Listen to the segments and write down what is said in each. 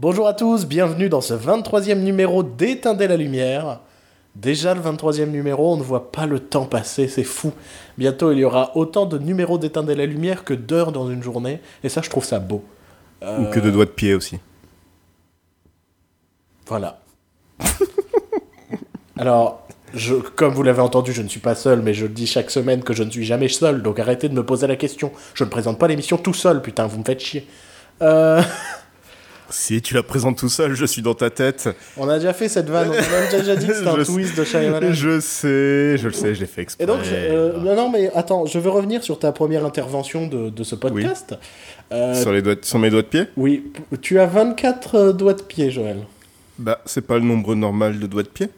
Bonjour à tous, bienvenue dans ce 23e numéro d'Éteindre la lumière. Déjà le 23e numéro, on ne voit pas le temps passer, c'est fou. Bientôt il y aura autant de numéros d'Éteindre la lumière que d'heures dans une journée, et ça je trouve ça beau. Ou que de doigts de pied aussi. Voilà. Alors, je, comme vous l'avez entendu, je ne suis pas seul, mais je le dis chaque semaine que je ne suis jamais seul, donc arrêtez de me poser la question. Je ne présente pas l'émission tout seul, putain, vous me faites chier. Euh, Si tu la présentes tout seul, je suis dans ta tête. on a déjà fait cette vanne, on a déjà dit que c'était un twist de Shyamalan. Je sais, je le sais, je l'ai fait exprès. Et donc, euh, non, non, mais attends, je veux revenir sur ta première intervention de, de ce podcast. Euh, sur, les doigts, sur mes doigts de pied oui, tu as 24 euh, doigts de pied, Joël. Bah, c'est pas le nombre normal de doigts de pied.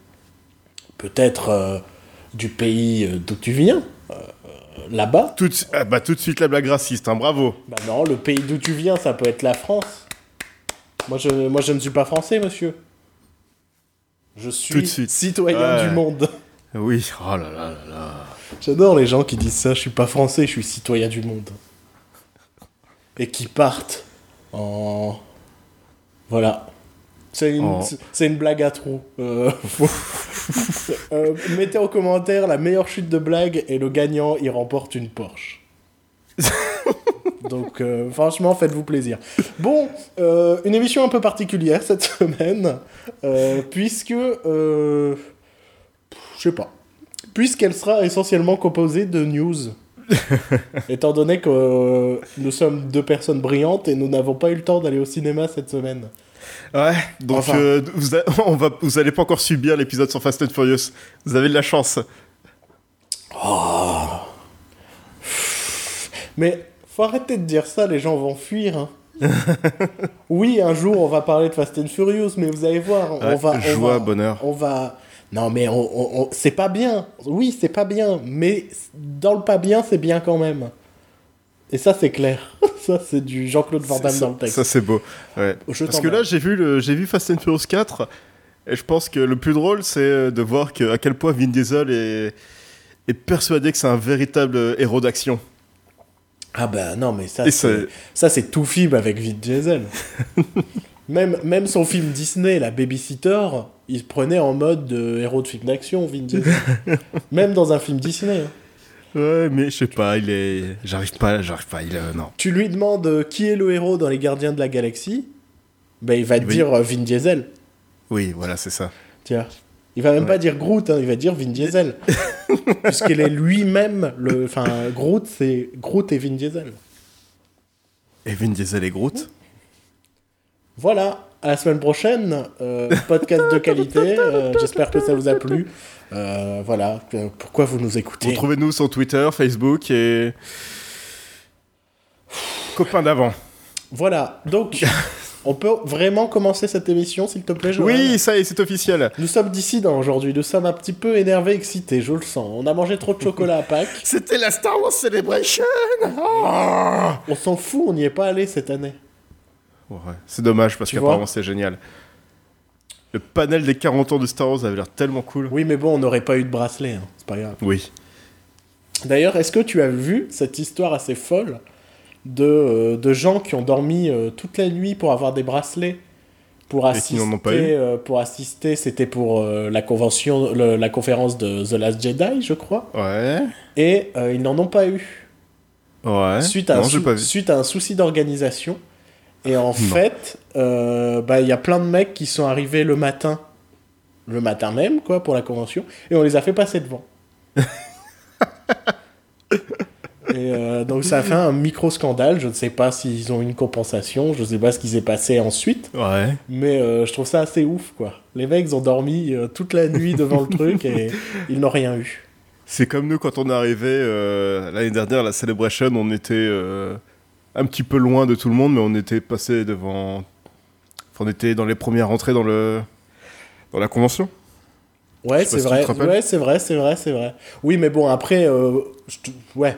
Peut-être euh, du pays d'où tu viens, là-bas. Tout ah bah, tout de suite la blague raciste, hein, bravo. Bah non, le pays d'où tu viens, ça peut être la France. Moi je, moi, je ne suis pas français, monsieur. Je suis Tout de suite. citoyen Ouais. du monde. Oui, oh là là là là. J'adore les gens qui disent ça, je suis pas français, je suis citoyen du monde. Et qui partent en... Voilà. C'est une, une blague à trous. Euh, Euh, mettez en commentaire la meilleure chute de blague et le gagnant, il remporte une Porsche. Donc euh, franchement, faites-vous plaisir. Bon, euh, une émission un peu particulière cette semaine, euh, puisque... je sais pas puisqu'elle sera essentiellement composée de news. Étant donné que nous sommes deux personnes brillantes et nous n'avons pas eu le temps d'aller au cinéma cette semaine. Ouais, donc Enfin. euh, vous, a- on va, vous allez pas encore subir l'épisode sur Fast and Furious. Vous avez de la chance. Mais faut arrêter de dire ça, les gens vont fuir. hein. oui, un jour on va parler de Fast and Furious, mais vous allez voir, on Ouais, va, on joie, va- bonheur. on va. Non, mais on, on- on- c'est pas bien. Oui, c'est pas bien, mais dans le pas bien, c'est bien quand même. Et ça, c'est clair. ça, c'est du Jean-Claude Van Damme ça, dans le texte. ça, c'est beau. Ouais. Je Parce que là, j'ai vu, le- j'ai vu Fast and Furious 4, et je pense que le plus drôle, c'est euh, de voir que, à quel point Vin Diesel est, est persuadé que c'est un véritable euh, héros d'action. Ah bah non, mais ça, c'est- ça c'est tout film avec Vin Diesel. même, même son film Disney, la Babysitter, il se prenait en mode de héros de film d'action, Vin Diesel. même dans un film Disney. hein. Ouais, mais je sais pas, il est. J'arrive pas, j'arrive pas, il est. Non. Tu lui demandes euh, qui est le héros dans Les Gardiens de la Galaxie, ben il va te Oui. dire euh, Vin Diesel. Oui, voilà, c'est ça. Vois. Il va même Ouais. pas dire Groot, hein, il va dire Vin Diesel. Puisqu'il est lui-même le. Enfin, Groot, c'est Groot et Vin Diesel. Et Vin Diesel et Groot Voilà, à la semaine prochaine, euh, podcast de qualité. euh, J'espère que ça vous a plu. Euh, voilà, pourquoi vous nous écoutez Retrouvez-nous sur Twitter, Facebook et. Copains d'avant. Voilà, donc on peut vraiment commencer cette émission, s'il te plaît, Joël Oui, ça y est, c'est officiel. Nous sommes dissidents aujourd'hui, nous sommes un petit peu énervés, excités, je le sens. On a mangé trop de chocolat à Pâques. C'était la Star Wars Celebration Oh On s'en fout, on n'y est pas allé cette année. Ouais, c'est dommage parce qu'apparemment c'est génial. Le panel des 40 ans de Star Wars avait l'air tellement cool. Oui, mais bon, on n'aurait pas eu de bracelet, hein, c'est pas grave. Oui. D'ailleurs, est-ce que tu as vu cette histoire assez folle de, euh, de gens qui ont dormi euh, toute la nuit pour avoir des bracelets pour assister, n'en ont pas eu euh, pour assister, c'était pour la convention, le- la conférence de The Last Jedi, je crois, Ouais. et ils n'en ont pas eu Ouais. suite à, non, un j'ai sou- pas vu. suite à un souci d'organisation. Et en fait, bah, il y a plein de mecs qui sont arrivés le matin, le matin même, quoi, pour la convention, et on les a fait passer devant. et euh, donc ça a fait un micro scandale. Je ne sais pas s'ils ont une compensation, je ne sais pas ce qui s'est passé ensuite, Ouais. mais euh, je trouve ça assez ouf, quoi. Les mecs ils ont dormi euh, toute la nuit devant le truc et ils n'ont rien eu. C'est comme nous quand on est arrivé l'année dernière à la Celebration, on était un petit peu loin de tout le monde, mais on était passé devant. Enfin, on était dans les premières entrées dans le dans la convention. Ouais, c'est si vrai. Ouais, c'est vrai, c'est vrai, c'est vrai. Oui, mais bon, après, euh, ouais.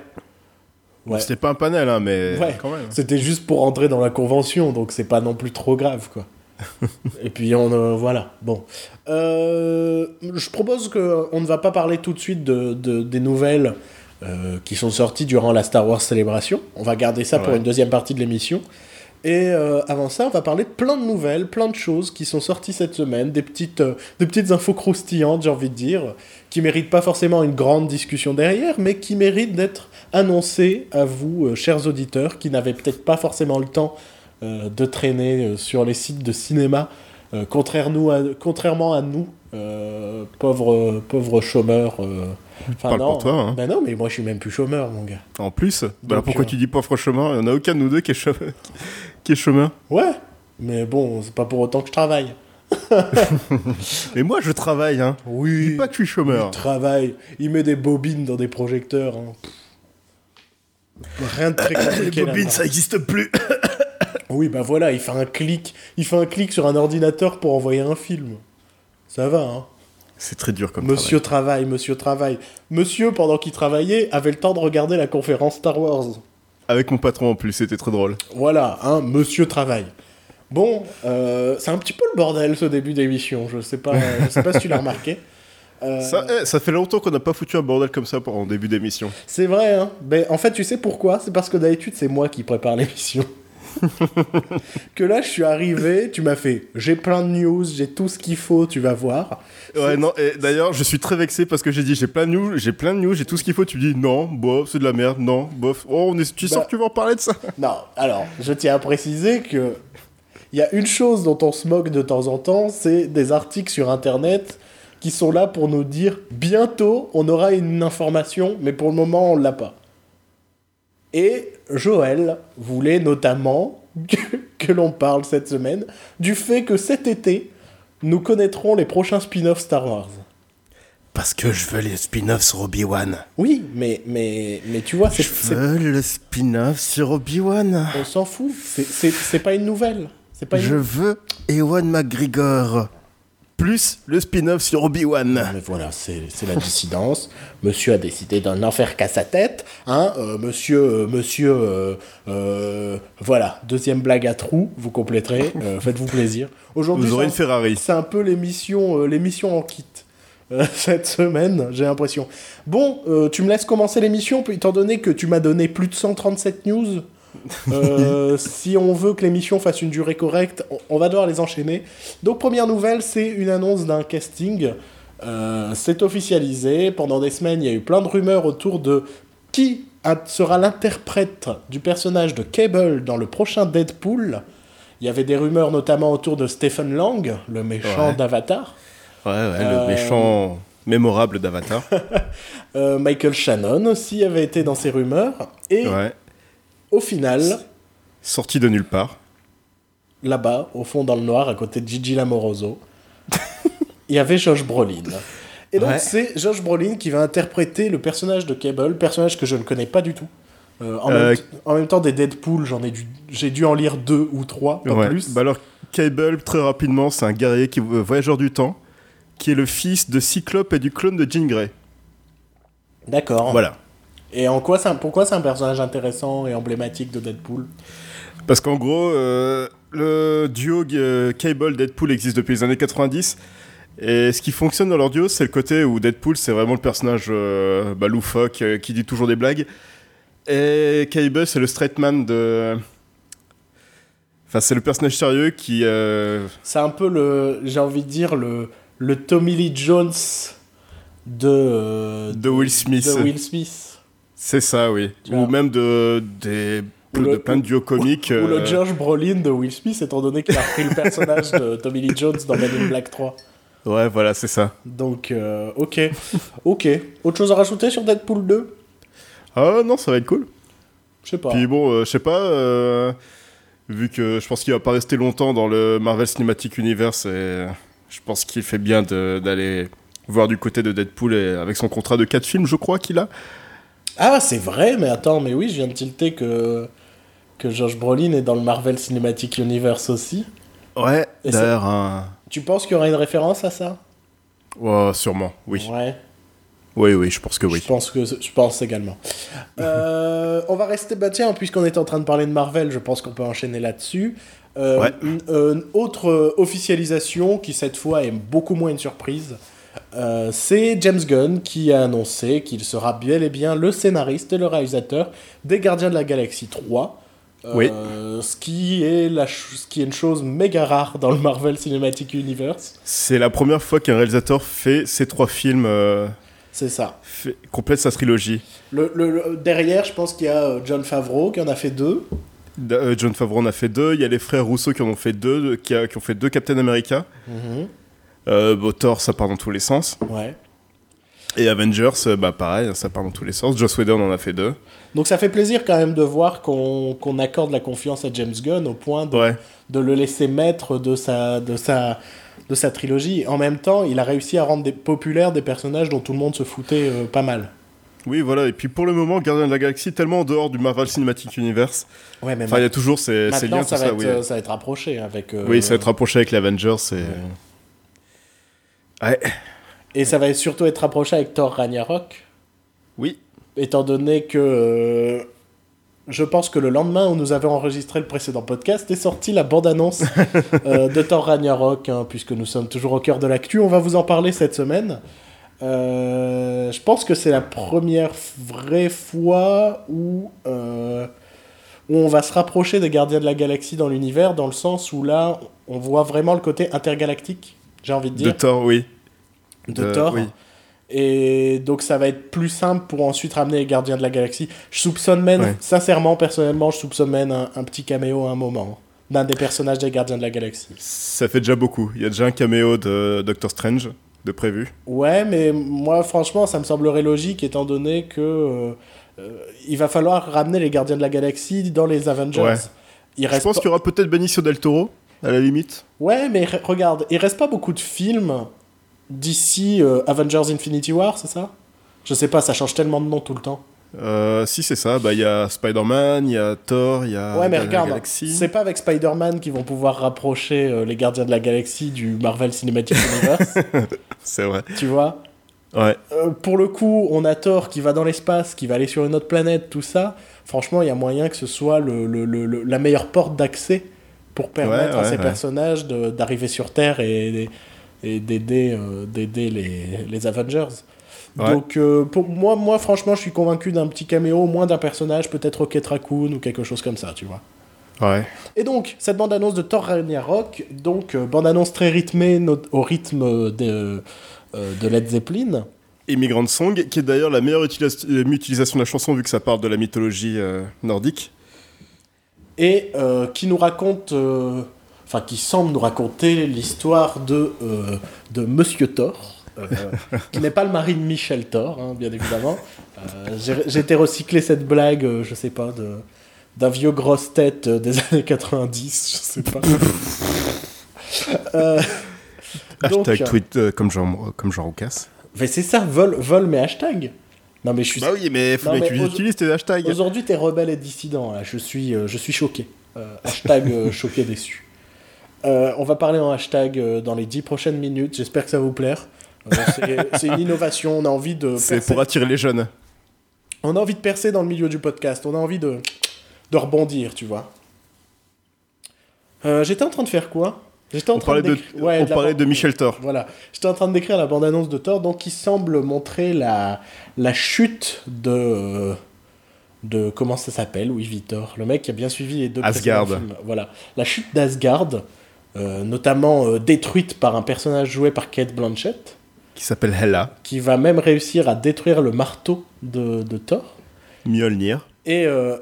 Ouais. C'était pas un panel, hein, mais Ouais. quand même. C'était juste pour entrer dans la convention, donc c'est pas non plus trop grave, quoi. Et puis on euh, voilà. Bon, Euh, je propose que on ne va pas parler tout de suite de, de- des nouvelles euh, qui sont sorties durant la Star Wars Célébration. On va garder ça pour une deuxième partie de l'émission. Et euh, avant ça, on va parler de plein de nouvelles, plein de choses qui sont sorties cette semaine, des petites, euh, des petites infos croustillantes, j'ai envie de dire, qui méritent pas forcément une grande discussion derrière, mais qui méritent d'être annoncées à vous, euh, chers auditeurs, qui n'avaient peut-être pas forcément le temps euh, de traîner euh, sur les sites de cinéma, contrairement à, contrairement à nous, pauvres, pauvres chômeurs. enfin, Parle non, pour toi, hein. Ben non, mais moi je suis même plus chômeur, mon gars. En plus, bah pourquoi euh, tu dis pauvre chômeur? Il n'y en a aucun de nous deux qui est chômeur. qui est chômeur. Ouais, mais bon, c'est pas pour autant que je travaille. Mais moi, je travaille, hein. Je Oui. dis pas que je suis Il chômeur. travaille, il met des bobines dans des projecteurs. hein. Rien de très compliqué. là-dedans. n'existe plus. Oui, bah voilà, il fait un clic, il fait un clic sur un ordinateur pour envoyer un film. Ça va, hein. C'est très dur comme Monsieur travaille, monsieur travaille. Monsieur, pendant qu'il travaillait, avait le temps de regarder la conférence Star Wars. travail. Avec mon patron en plus, c'était très drôle. Voilà, hein, monsieur travaille. Bon, euh, c'est un petit peu le bordel ce début d'émission. Je sais pas, je sais pas si tu l'as remarqué. Euh, Ça, eh, ça fait longtemps qu'on n'a pas foutu un bordel comme ça pour en début d'émission. C'est vrai, hein. Ben, en fait, tu sais pourquoi? C'est parce que d'habitude, c'est moi qui prépare l'émission. que là, je suis arrivé, tu m'as fait j'ai plein de news, j'ai tout ce qu'il faut, tu vas voir. Ouais, non, et d'ailleurs, je suis très vexé parce que j'ai dit j'ai plein de news, j'ai plein de news, j'ai tout ce qu'il faut. Tu dis non, bof, c'est de la merde, non, bof. Oh, on est, tu Bah. sens que tu vas en parler de ça? Non, alors, je tiens à préciser que il y a une chose dont on se moque de temps en temps, c'est des articles sur Internet qui sont là pour nous dire bientôt on aura une information, mais pour le moment on l'a pas. Et Joël voulait notamment que, que l'on parle cette semaine du fait que cet été nous connaîtrons les prochains spin-offs Star Wars. Parce que je veux les spin-offs sur Obi-Wan. Oui, mais, mais, mais tu vois, c'est, c'est- le spin-off sur Obi-Wan. on s'en fout, c'est, pas une nouvelle. C'est pas une Je veux Ewan McGregor. Plus le spin-off sur Obi-Wan. Mais voilà, c'est la dissidence. Monsieur a décidé d'en en faire qu'à sa tête. Hein, euh, monsieur, euh, monsieur, euh, voilà, deuxième blague à trous, vous compléterez. Faites-vous plaisir. Aujourd'hui, Vous aurez une Ferrari. un- c'est un peu l'émission, l'émission en kit. cette semaine, j'ai l'impression. Bon, tu me laisses commencer l'émission, étant donné que tu m'as donné plus de 137 news. Euh, si on veut que l'émission fasse une durée correcte, on, va devoir les enchaîner. Donc première nouvelle, c'est une annonce d'un casting. Euh, c'est officialisé. Pendant des semaines, il y a eu plein de rumeurs autour de qui sera l'interprète du personnage de Cable dans le prochain Deadpool. Il y avait des rumeurs notamment autour de Stephen Lang, le méchant Ouais. d'Avatar. Ouais, ouais, Euh, le méchant mémorable d'Avatar. Euh, Michael Shannon aussi avait été dans ces rumeurs. Et ouais. Au final, Sorti de nulle part. là-bas, au fond dans le noir, à côté de Gigi Lamoroso, il y avait Josh Brolin. Et donc Ouais. c'est Josh Brolin qui va interpréter le personnage de Cable, personnage que je ne connais pas du tout. Euh, en, Euh, même en même temps, des Deadpool, j'en ai dû, j'ai dû en lire deux ou trois, pas Ouais. plus. Bah alors, Cable, très rapidement, c'est un guerrier qui euh, voyageur du temps, qui est le fils de Cyclope et du clone de Jean Grey. D'accord. Voilà. Et en quoi pourquoi c'est un personnage intéressant et emblématique de Deadpool? Parce qu'en gros, euh, le duo euh, Cable-Deadpool existe depuis les années 90. Et ce qui fonctionne dans leur duo, c'est le côté où Deadpool, c'est vraiment le personnage euh, bah, loufoque qui dit toujours des blagues. Et Cable, c'est le straight man de. Enfin, c'est le personnage sérieux qui. C'est un peu le, j'ai envie de dire le, le Tommy Lee Jones de De Will Smith. de Will Smith. C'est ça, oui. Tu Ou vois. même de, des, Ou le- de plein de duos comiques. Ou le euh, Josh Brolin de Will Smith, étant donné qu'il a repris le personnage de Tommy Lee Jones dans Men in Black 3. Ouais, voilà, c'est ça. Donc, euh, ok. Ok. Autre chose à rajouter sur Deadpool 2 Ah non, ça va être cool. Je sais pas. Puis bon, euh, je sais pas, vu que je pense qu'il va pas rester longtemps dans le Marvel Cinematic Universe, et je pense qu'il fait bien d'aller voir du côté de Deadpool et avec son contrat de 4 films, je crois qu'il a. Ah, c'est vrai, mais attends, mais oui, je viens de tilter que, que Josh Brolin est dans le Marvel Cinematic Universe aussi. Ouais, d'ailleurs, un... Tu penses qu'il y aura une référence à ça? Oh, sûrement, oui. Ouais. Oui, oui, je pense que oui. Je pense que je pense également. Euh, on va rester bah tiens puisqu'on est en train de parler de Marvel, je pense qu'on peut enchaîner là-dessus. Euh, Ouais. une, une autre euh, officialisation qui cette fois est beaucoup moins une surprise. Euh, c'est James Gunn qui a annoncé qu'il sera bel et bien le scénariste et le réalisateur des Gardiens de la Galaxie 3. Euh, Oui. Ce qui, est la ce qui est une chose méga rare dans le Marvel Cinematic Universe. C'est la première fois qu'un réalisateur fait ces trois films, euh, C'est ça. fait- complète sa trilogie. Le, le- le- derrière, je pense qu'il y a John Favreau qui en a fait deux. John Favreau en a fait deux. Il y a les frères Rousseau qui en ont fait deux, qui, a- qui ont fait deux Captain America. Euh, bon, Thor, ça part dans tous les sens. Ouais. Et Avengers, euh, bah pareil, ça part dans tous les sens. Joss Whedon en a fait deux. Donc ça fait plaisir quand même de voir qu'on qu'on accorde la confiance à James Gunn au point de, Ouais. de le laisser maître de sa, de, sa, de sa trilogie. En même temps, il a réussi à rendre des, populaires des personnages dont tout le monde se foutait euh, pas mal. Oui, voilà. Et puis pour le moment, Gardien de la Galaxie, tellement en dehors du Marvel Cinematic Universe. Ouais, mais Enfin, il y a toujours ces, ces liens, ça, tout va ça. être, oui. euh, ça va être rapproché avec... euh, Oui, ça va être rapproché avec les Avengers. Et... Ouais. Et ça va surtout être rapproché avec Thor Ragnarok, Oui. étant donné que... euh, je pense que le lendemain où nous avions enregistré le précédent podcast est sortie la bande-annonce euh, de Thor Ragnarok, hein, puisque nous sommes toujours au cœur de l'actu. On va vous en parler cette semaine. Euh, je pense que c'est la première vraie fois où, euh, où on va se rapprocher des Gardiens de la Galaxie dans l'univers, dans le sens où là, on voit vraiment le côté intergalactique, j'ai envie de De dire, Thor, oui. de, de- Thor. oui. Et donc ça va être plus simple pour ensuite ramener les Gardiens de la Galaxie. Je soupçonne même, Ouais. sincèrement, personnellement, je soupçonne même un, un petit caméo à un moment d'un des personnages des Gardiens de la Galaxie. Ça fait déjà beaucoup. Il y a déjà un caméo de Doctor Strange de prévu. Ouais, mais moi, franchement, ça me semblerait logique étant donné que euh, euh, il va falloir ramener les Gardiens de la Galaxie dans les Avengers. Ouais. Il Je reste pense pas- qu'il y aura peut-être Benicio del Toro, à la limite. Ouais, mais re- regarde, il reste pas beaucoup de films d'ici euh, Avengers Infinity War, c'est ça? Je sais pas, ça change tellement de nom tout le temps. Euh, si c'est ça, bah il y a Spider-Man, il y a Thor, il y a ouais, mais regarde, c'est pas avec Spider-Man qu'ils vont pouvoir rapprocher euh, les Gardiens de la Galaxie du Marvel Cinematic Universe, C'est vrai. tu vois? Ouais. Euh, pour le coup, on a Thor qui va dans l'espace, qui va aller sur une autre planète, tout ça. Franchement, il y a moyen que ce soit le, le- le- le- la meilleure porte d'accès pour permettre à ouais, ces ouais. personnages de- d'arriver sur Terre et, et d'aider euh, d'aider les, les Avengers. Ouais. Donc, euh, pour moi, moi, franchement, je suis convaincu d'un petit caméo, au moins d'un personnage, peut-être Rocket Raccoon ou quelque chose comme ça, tu vois. Ouais. Et donc, cette bande-annonce de Thor Ragnarok, donc euh, bande-annonce très rythmée au rythme de, euh, de Led Zeppelin. Immigrant Song, qui est d'ailleurs la meilleure utilis- utilisation de la chanson vu que ça parle de la mythologie euh, nordique. Et euh, qui nous raconte, euh, enfin qui semble nous raconter l'histoire de, euh, de Monsieur Thor, qui n'est pas le mari de Michel Thor, hein, bien évidemment. J'ai été recyclé cette blague, je sais pas, de d'un vieux grosse tête des années 90, je sais pas. Donc, Hashtag tweet comme Jean, comme Jean Roucas. mais c'est ça, vol, vol mes hashtags. Non mais je suis Bah oui, mais faut que tu utilises tes hashtags. Aujourd'hui, t'es rebelle et dissident. Là. Je suis, euh, je suis choqué. Euh, hashtag euh, choqué déçu. On va parler en hashtag dans les 10 prochaines minutes. J'espère que ça va vous plaire. C'est- une innovation. On a envie de C'est pour attirer les jeunes. On a envie de percer dans le milieu du podcast. On a envie de, de rebondir, tu vois. J'étais en train de faire quoi? En On parlait de, ouais, on de parlait de Michel Thor. Voilà, j'étais en train de décrire la bande-annonce de Thor, donc qui semble montrer la, la chute de, de comment ça s'appelle, oui Victor, le mec qui a bien suivi les deux Asgard. films. Voilà, la chute d'Asgard, euh, notamment euh, détruite par un personnage joué par Kate Blanchett, Qui s'appelle Hela, qui va même réussir à détruire le marteau de, de Thor. Mjolnir. Et euh,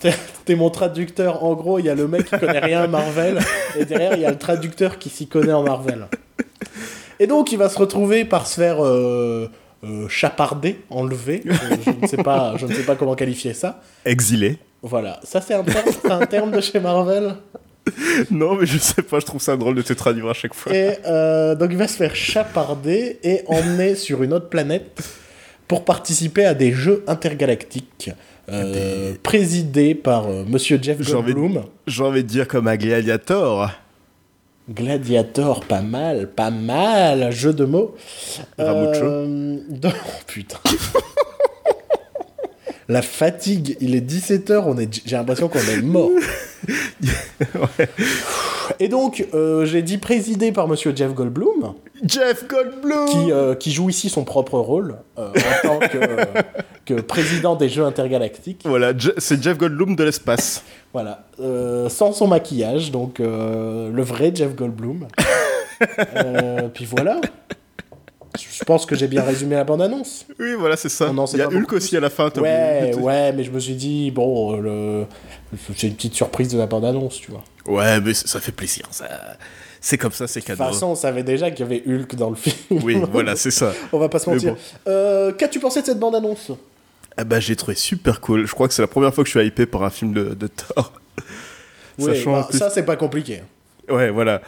t'es- mon traducteur. En gros, il y a le mec qui connaît rien à Marvel, et derrière, il y a le traducteur qui s'y connaît en Marvel. Et donc, il va se retrouver par se faire euh, euh, chaparder, enlever. Euh, je, ne sais pas, je ne sais pas comment qualifier ça. Exilé. Voilà, ça c'est un, terme- un terme de chez Marvel. Non, mais je sais pas, je trouve ça drôle de te traduire à chaque fois. Et euh, donc, il va se faire chaparder et emmener sur une autre planète pour participer à des jeux intergalactiques. Euh, présidés par euh, Monsieur Jeff Goldblum. J'ai envie de dire comme un gladiator. Gladiator, pas mal, pas mal, jeu de mots. Ramucho. Euh, Oh putain. La fatigue, il est 17h, on est... j'ai l'impression qu'on est mort. Et donc, euh, j'ai dit présidé par monsieur Jeff Goldblum, Jeff Goldblum qui, euh, qui joue ici son propre rôle euh, en tant que, que président des Jeux intergalactiques. Voilà, c'est Jeff Goldblum de l'espace. Voilà, sans son maquillage, donc le vrai Jeff Goldblum. Puis voilà. Je pense que j'ai bien résumé la bande-annonce. Oui, voilà, c'est ça. Sait Il y a Hulk aussi à la fin. Ouais, ouais, mais je me suis dit, bon, le... j'ai une petite surprise de la bande-annonce, tu vois. Ouais, mais ça fait plaisir. Ça... C'est comme ça, c'est De cadeau. toute façon, on savait déjà qu'il y avait Hulk dans le film. Oui, voilà, c'est ça. On va pas se mentir. bon. Euh, Qu'as-tu pensé de cette bande-annonce? Ah bah, j'ai trouvé super cool. Je crois que c'est la première fois que je suis hypé par un film de, de Thor. En bah, plus- Ça, c'est pas compliqué. Ouais, voilà.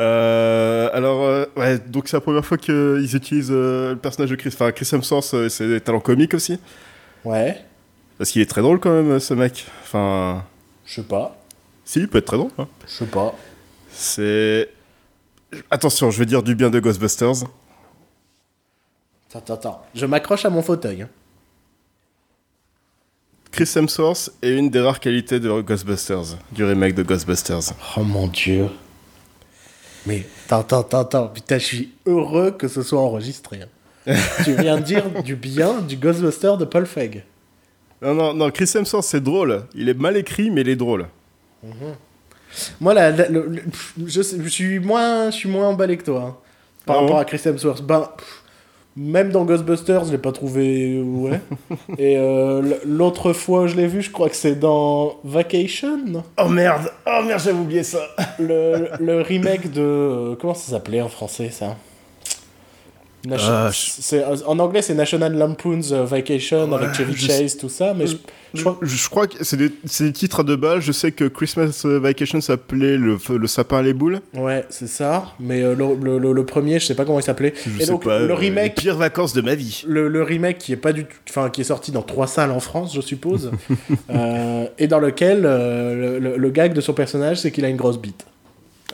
Euh, alors, euh, ouais, donc c'est la première fois qu'ils utilisent euh, le personnage de Chris, enfin Chris Hemsworth, euh, c'est des talents comiques aussi. Ouais, Parce qu'il est très drôle quand même, ce mec. Enfin, je sais pas. si, il peut être très drôle. hein. Je sais pas. C'est. Attention, je vais dire du bien de Ghostbusters. Attends, attends. Je m'accroche à mon fauteuil. hein. Chris Hemsworth est une des rares qualités de Ghostbusters, du remake de Ghostbusters. Oh mon dieu. Mais attends, attends, attends, attends. Putain, je suis heureux que ce soit enregistré. hein. tu viens de dire du bien du Ghostbuster de Paul Feig. Non, non, non, Chris Hemsworth, c'est drôle. Il est mal écrit, mais il est drôle. Moi, la- la- le- le- pff, je, suis moins, je suis moins emballé que toi hein, par Ah rapport bon à Chris Hemsworth. Ben, pff, même dans Ghostbusters, je l'ai pas trouvé. Ouais. Et euh, l'autre fois, je l'ai vu, je crois que c'est dans Vacation, Oh merde, oh merde, j'avais oublié ça. le, le remake de. euh, comment ça s'appelait en français ça? Nation- je- c'est- En anglais, c'est National Lampoon's euh, Vacation avec Ouais, Chevy je Chase, tout ça, mais je, crois- je crois que c'est des, des titres à deux balles. Je sais que Christmas Vacation s'appelait le, le sapin à les boules. Ouais, c'est ça. Mais euh, le, le- le- le premier, je sais pas comment il s'appelait. Et sais donc, pas. le euh, remake, les pires vacances de ma vie. le, remake qui est pas du tout, enfin qui est sorti dans trois salles en France, je suppose, euh, et dans lequel euh, le, le- le gag de son personnage, c'est qu'il a une grosse bite.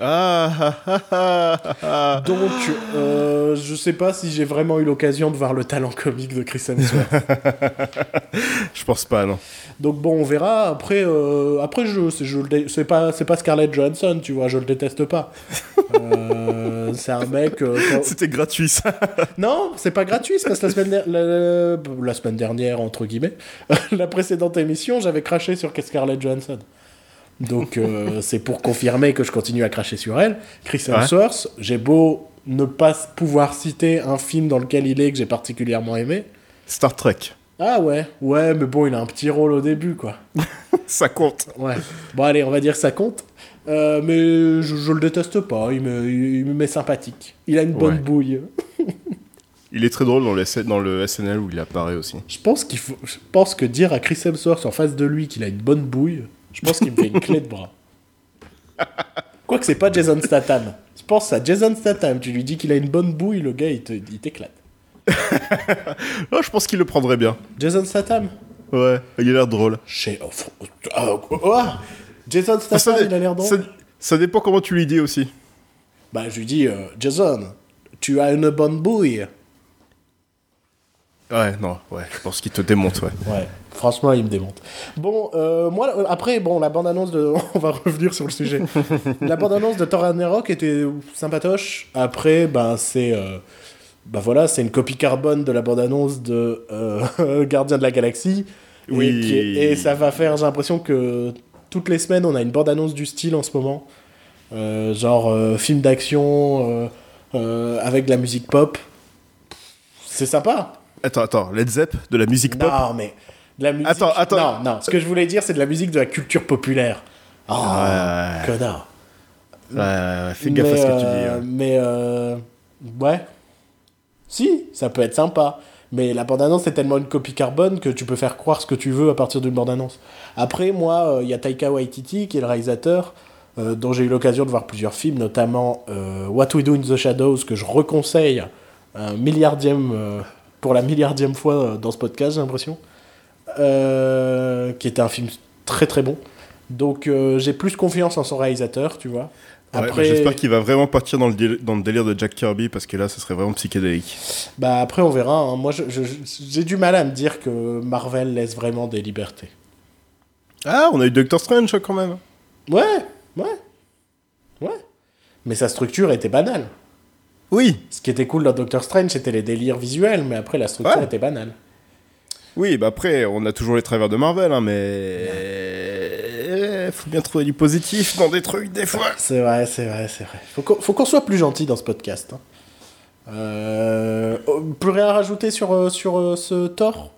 Ah, ah, ah, ah, ah. Donc, euh, je sais pas si j'ai vraiment eu l'occasion de voir le talent comique de Chris Hemsworth. Je pense pas, non. Donc bon, on verra. Après, euh, après je, c'est, je c'est pas, c'est pas Scarlett Johansson, tu vois, je le déteste pas. Euh, c'est un mec. euh, quand- C'était gratuit, ça. Non, c'est pas gratuit, parce que la semaine, der- la, la semaine dernière, entre guillemets, la précédente émission, j'avais craché sur Scarlett Johansson. Donc euh, c'est pour confirmer que je continue à cracher sur elle. Chris Ouais. Hemsworth, j'ai beau ne pas pouvoir citer un film dans lequel il est que j'ai particulièrement aimé. Star Trek. Ah ouais, ouais, mais bon, il a un petit rôle au début, quoi. Ça compte. Ouais. Bon, allez, on va dire que ça compte. Euh, mais je, je le déteste pas, il me, il me met sympathique. Il a une bonne Ouais. bouille. Il est très drôle dans le, dans le SNL où il apparaît aussi. Je pense, qu'il faut, je pense que dire à Chris Hemsworth en face de lui qu'il a une bonne bouille, je pense qu'il me fait une clé de bras. Quoique c'est pas Jason Statham. Je pense à Jason Statham, tu lui dis qu'il a une bonne bouille, le gars il te- il t'éclate. Oh, je pense qu'il le prendrait bien. Jason Statham? Ouais, il a l'air drôle. Chez... oh, quoi Jason Ça, Statham, dé- il a l'air drôle? ça- ça dépend comment tu lui dis aussi. Bah, je lui dis, euh, Jason, tu as une bonne bouille. Ouais, non, ouais, je pense qu'il te démonte, ouais. Ouais, franchement, il me démonte. Bon, euh, moi, euh, après, bon, la bande-annonce de... On va revenir sur le sujet. la bande-annonce de Thor Ragnarok était sympatoche. Après, ben, c'est... euh, bah voilà, c'est une copie carbone de la bande-annonce de euh, Gardien de la Galaxie. Et Oui. qui est- Et, ça va faire, j'ai l'impression que toutes les semaines, on a une bande-annonce du style en ce moment. Genre film d'action avec de la musique pop. C'est sympa. Attends, attends, Led Zepp, de la musique pop? Non, mais de la musique. Attends, attends. Non, non. Ce que je voulais dire, c'est de la musique de la culture populaire. Oh, Ouais. connard. Ouais, fais gaffe à ce que tu dis. euh, ouais. Mais euh, ouais. Si, ça peut être sympa. Mais la bande-annonce est tellement une copie carbone que tu peux faire croire ce que tu veux à partir d'une bande-annonce. Après, moi, euh, il y a Taika Waititi, qui est le réalisateur, euh, dont j'ai eu l'occasion de voir plusieurs films, notamment euh, What We Do in the Shadows, que je reconseille un milliardième, pour la milliardième fois euh, dans ce podcast, j'ai l'impression. Euh, qui était un film très très bon. Donc euh, j'ai plus confiance en son réalisateur, tu vois. Ouais, bah, Après, J'espère qu'il va vraiment partir dans le, déli- dans le délire de Jack Kirby parce que là, ça serait vraiment psychédélique. bah après on verra. hein. Moi j'ai du mal à me dire que Marvel laisse vraiment des libertés. Ah, on a eu Doctor Strange quand même. Ouais, ouais. Ouais. Mais sa structure était banale. Oui, Ce qui était cool dans Doctor Strange, c'était les délires visuels, mais après, la structure Ouais. était banale. oui, bah après, on a toujours les travers de Marvel, hein, mais faut bien trouver du positif dans des trucs des fois. C'est vrai, c'est vrai, c'est vrai. Faut qu'on, faut qu'on soit plus gentil dans ce podcast. hein. Euh, oh, plus rien à rajouter sur, euh, sur euh, ce Thor?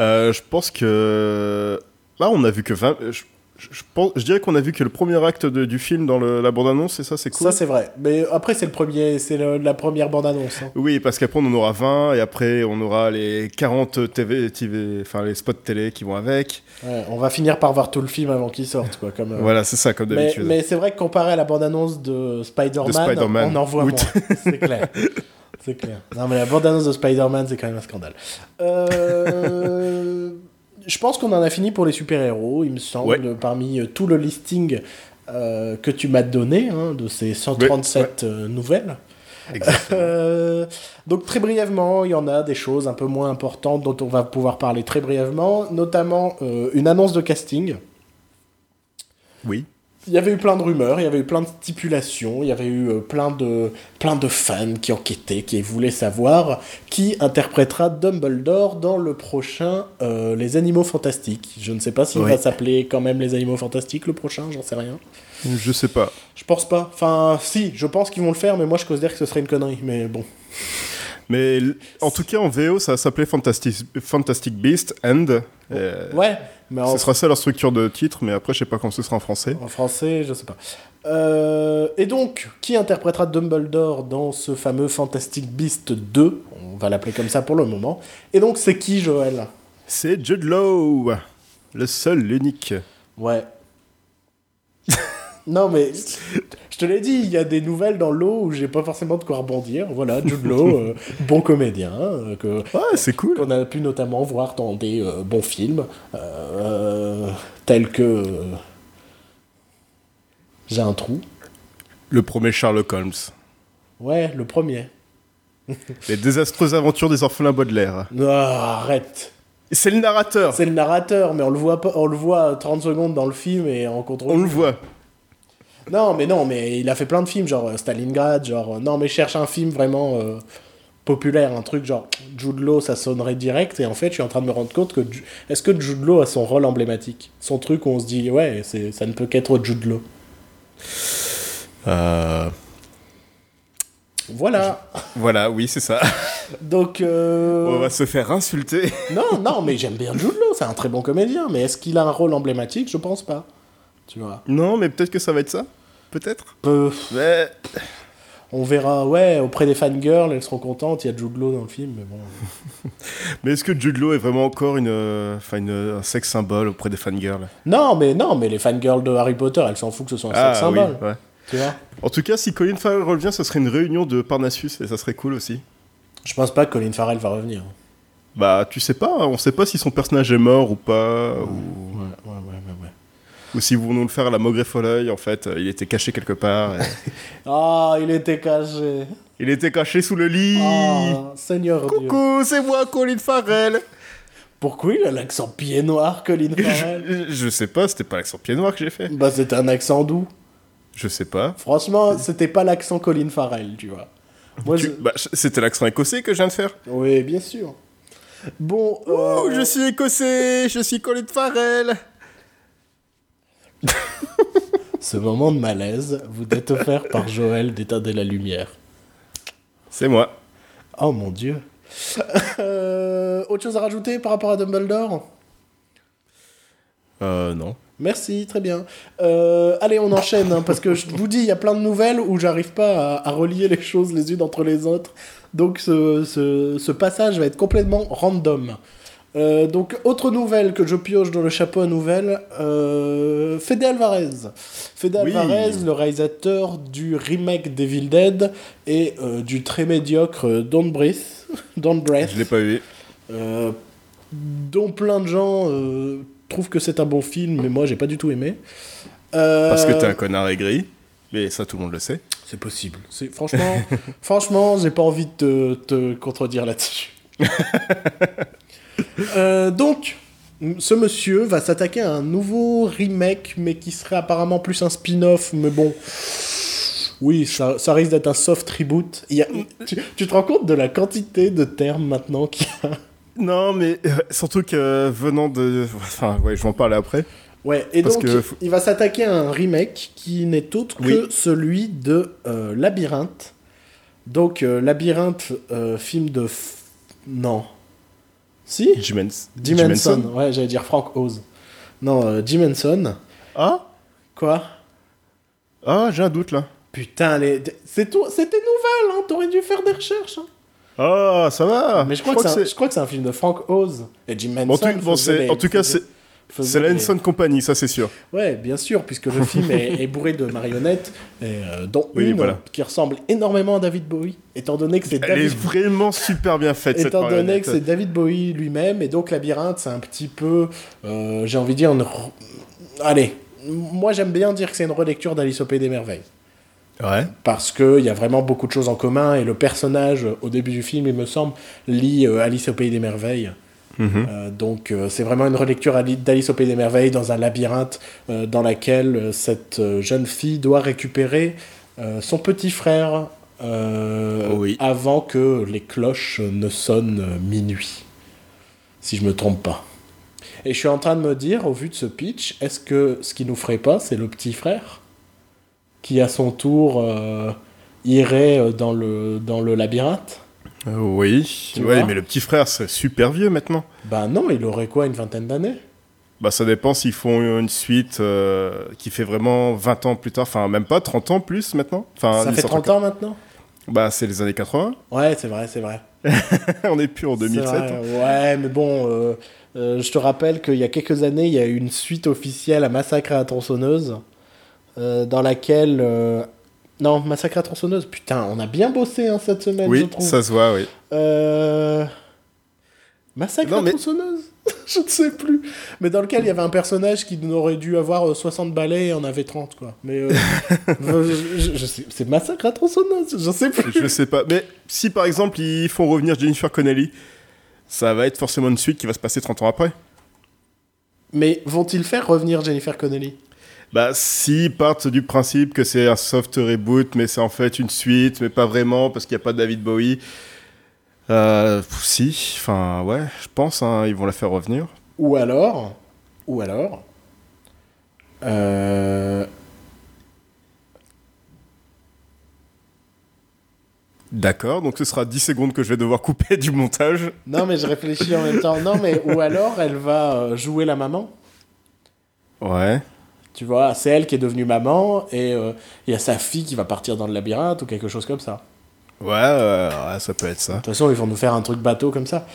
Euh, je pense que là, on a vu que 20. Je, je- je pense, je dirais qu'on a vu que le premier acte de- du film dans le- la bande-annonce, et ça, c'est cool. Ça, c'est vrai. Mais après, c'est le premier, c'est le- la première bande-annonce. hein. Oui, parce qu'après on en aura 20 et après on aura les 40 TV, TV enfin les spots télé qui vont avec. Ouais, on va finir par voir tout le film avant qu'il sorte, quoi. Comme, euh, Voilà, c'est ça comme d'habitude. mais c'est vrai que comparé à la bande-annonce de Spider-Man, De Spider-Man. on en voit moins. c'est clair. C'est clair. Non, mais la bande-annonce de Spider-Man, c'est quand même un scandale. Euh, Je pense qu'on en a fini pour les super-héros, il me semble, Ouais. parmi euh, tout le listing euh, que tu m'as donné, hein, de ces 137 euh, nouvelles. Exactement. Euh, donc très brièvement, il y en a des choses un peu moins importantes dont on va pouvoir parler très brièvement, notamment euh, une annonce de casting. oui. Il y avait eu plein de rumeurs, il y avait eu plein de stipulations, il y avait eu euh, plein, de, plein de fans qui enquêtaient, qui voulaient savoir qui interprétera Dumbledore dans le prochain euh, Les Animaux Fantastiques. Je ne sais pas s'il Oui. va s'appeler quand même Les Animaux Fantastiques le prochain, j'en sais rien. Je sais pas. Je pense pas. Enfin, si, je pense qu'ils vont le faire, mais moi je considère que ce serait une connerie. Mais bon. Mais en tout cas en VO ça s'appelait Fantastic, Fantastic Beast and. euh, Ouais, mais en, Ce sera ça leur structure de titre, mais après je sais pas comment ce sera en français. en français, je sais pas. Euh, et donc, qui interprétera Dumbledore dans ce fameux Fantastic Beast 2 On va l'appeler comme ça pour le moment. Et donc, c'est qui, Joël? C'est Jude Law, le seul, l'unique. Ouais. non, mais je te l'ai dit, il y a des nouvelles dans l'eau où j'ai pas forcément de quoi rebondir. Voilà, Jude Law, euh, bon comédien, euh, que, Ouais, c'est cool. qu'on a pu notamment voir dans des euh, bons films, tels que. J'ai un trou. Le premier Sherlock Holmes. Ouais, le premier. Les désastreuses aventures des orphelins Baudelaire. Arrête. C'est le narrateur. C'est le narrateur, mais on le voit pas, on le voit 30 secondes dans le film et en contrôle. On le voit. Non, mais non, mais il a fait plein de films, genre euh, Stalingrad, genre. euh, non, mais cherche un film vraiment euh, populaire, un truc genre Jude Law, ça sonnerait direct, et en fait, je suis en train de me rendre compte que. Est-ce que Jude Law a son rôle emblématique? Son truc où on se dit, ouais, ça ne peut qu'être Jude Law. Euh, Voilà. Voilà, oui, c'est ça. Donc. euh, On va se faire insulter. Non, non, mais j'aime bien Jude Law, c'est un très bon comédien, mais est-ce qu'il a un rôle emblématique? Je pense pas. Tu vois. Non, mais peut-être que ça va être ça. Peut-être. Peu- Mais on verra, ouais, auprès des fangirls, elles seront contentes, il y a Jude Law dans le film, mais bon. Mais est-ce que Jude Law est vraiment encore une, euh, une, un sex symbole auprès des fangirls? Non, mais non, mais les fangirls de Harry Potter, elles s'en foutent que ce soit un sex symbole, oui, ouais. tu vois? En tout cas, si Colin Farrell revient, ça serait une réunion de Parnassus et ça serait cool aussi. Je pense pas que Colin Farrell va revenir. Bah, tu sais pas, on sait pas si son personnage est mort ou pas, ou, Ouais, ouais, ouais, ouais. ouais. Ou si vont nous le faire à la Maugrey Foley, en fait, euh, il était caché quelque part. et- Ah, il était caché. il était caché sous le lit. Ah, Seigneur. Coucou, c'est moi, Colin Farrell. Pourquoi il a l'accent pied noir, Colin Farrell Je, je sais pas, c'était pas l'accent pied noir que j'ai fait. Bah, c'était un accent doux. Je sais pas. Franchement, c'était pas l'accent Colin Farrell, tu vois. Moi, Tu- je- bah, c'était l'accent écossais que je viens de faire. Oui, bien sûr. Bon, Oh, euh, je suis écossais, je suis Colin Farrell. ce moment de malaise vous est offert par Joël d'éteindre la lumière. C'est moi. Oh mon dieu. Euh, autre chose à rajouter par rapport à Dumbledore? Euh, non. Merci, très bien. Euh, allez, on enchaîne, hein, parce que je vous dis, il y a plein de nouvelles où j'arrive pas à, à relier les choses les unes entre les autres. Donc ce, ce- ce passage va être complètement random. Euh, donc, autre nouvelle que je pioche dans le chapeau à nouvelles, euh, Fede Alvarez. Fede Oui. Alvarez, le réalisateur du remake d'Evil Dead et euh, du très médiocre Don't Breathe, Don't Breath Je l'ai pas vu. dont plein de gens trouvent que c'est un bon film, mais moi j'ai pas du tout aimé. Parce que t'es un connard aigri. Mais ça, tout le monde le sait. C'est possible. C'est franchement, franchement, j'ai pas envie de te, te contredire là-dessus. Euh, donc, ce monsieur va s'attaquer à un nouveau remake, mais qui serait apparemment plus un spin-off, mais bon. Oui, ça, ça risque d'être un soft reboot. Il y a- tu, tu te rends compte de la quantité de termes maintenant qu'il y a Non, mais euh, surtout que venant de. Enfin, ouais, je vais en parler après. Ouais, et Parce donc que- il va s'attaquer à un remake qui n'est autre que celui de euh, Labyrinthe. Donc euh, Labyrinthe, euh, film de... f- Non. Si Jim Jim Henson. Ouais, j'allais dire Frank Oz. Non, euh, Jim Henson. Ah Quoi Ah, j'ai un doute là. Putain, les... c'est tout... c'était nouvelle, hein T'aurais dû faire des recherches. hein. Ah, ça va Mais je crois, que c'est un... je crois que c'est un film de Frank Oz. Et Jim Henson... En tout, bon, en cas, c'est faisait c'est la les- Henson Company, ça c'est sûr. Ouais, bien sûr, puisque le film est, est bourré de marionnettes, et, euh, dont Oui, une voilà. qui ressemble énormément à David Bowie, étant donné que c'est Elle est David, vraiment super bien faite cette étant donné que c'est David Bowie lui-même, et donc Labyrinthe, c'est un petit peu, euh, j'ai envie de dire, une allez, moi j'aime bien dire que c'est une relecture d'Alice au Pays des Merveilles. Ouais. Parce qu'il y a vraiment beaucoup de choses en commun, et le personnage, au début du film, il me semble, lit euh, Alice au Pays des Merveilles. Mhm. Euh, donc euh, c'est vraiment une relecture Ali- d'Alice au Pays des Merveilles dans un labyrinthe euh, dans laquelle cette jeune fille doit récupérer son petit frère Oui. avant que les cloches ne sonnent minuit. Si je me trompe pas. Et je suis en train de me dire, au vu de ce pitch, est-ce que ce qui nous ferait pas, c'est le petit frère qui à son tour irait dans le, dans le labyrinthe? Euh, oui. Tu ouais, vois mais le petit frère, c'est super vieux maintenant. Ben non, il aurait quoi, une vingtaine d'années? Bah, ça dépend s'ils font une suite euh, qui fait vraiment 20 ans plus tard. Enfin, même pas 30 ans plus maintenant. Enfin, Ça fait 30 ans maintenant? Bah, c'est les années 80. Ouais, c'est vrai, c'est vrai. On est plus en 2007. C'est vrai, Ouais, mais bon, euh, euh, je te rappelle qu'il y a quelques années, il y a eu une suite officielle à Massacre à la tronçonneuse, dans laquelle... euh, Non, Massacre à tronçonneuse, putain, on a bien bossé hein, cette semaine, je Oui, trouve. ça se voit, oui. Euh... Massacre Non, à mais- tronçonneuse Je ne sais plus. Mais dans lequel il y avait un personnage qui aurait dû avoir euh, 60 balais et en avait 30, quoi. Mais euh, je, je- je sais, c'est Massacre à tronçonneuse, je sais plus. Je sais pas. Mais si par exemple ils font revenir Jennifer Connelly, ça va être forcément une suite qui va se passer 30 ans après. Mais vont-ils faire revenir Jennifer Connelly? Bah, s'ils partent du principe que c'est un soft reboot, mais c'est en fait une suite, mais pas vraiment, parce qu'il n'y a pas de David Bowie. Euh, si, enfin, ouais, je pense, hein, ils vont la faire revenir. Ou alors, ou alors, euh, D'accord, donc ce sera 10 secondes que je vais devoir couper du montage. non mais je réfléchis en même temps. Non mais ou alors elle va euh, jouer la maman. Ouais. Tu vois, c'est elle qui est devenue maman et euh, il y a sa fille qui va partir dans le labyrinthe ou quelque chose comme ça. Ouais, ouais, ça peut être ça. De toute façon, ils vont nous faire un truc bateau comme ça.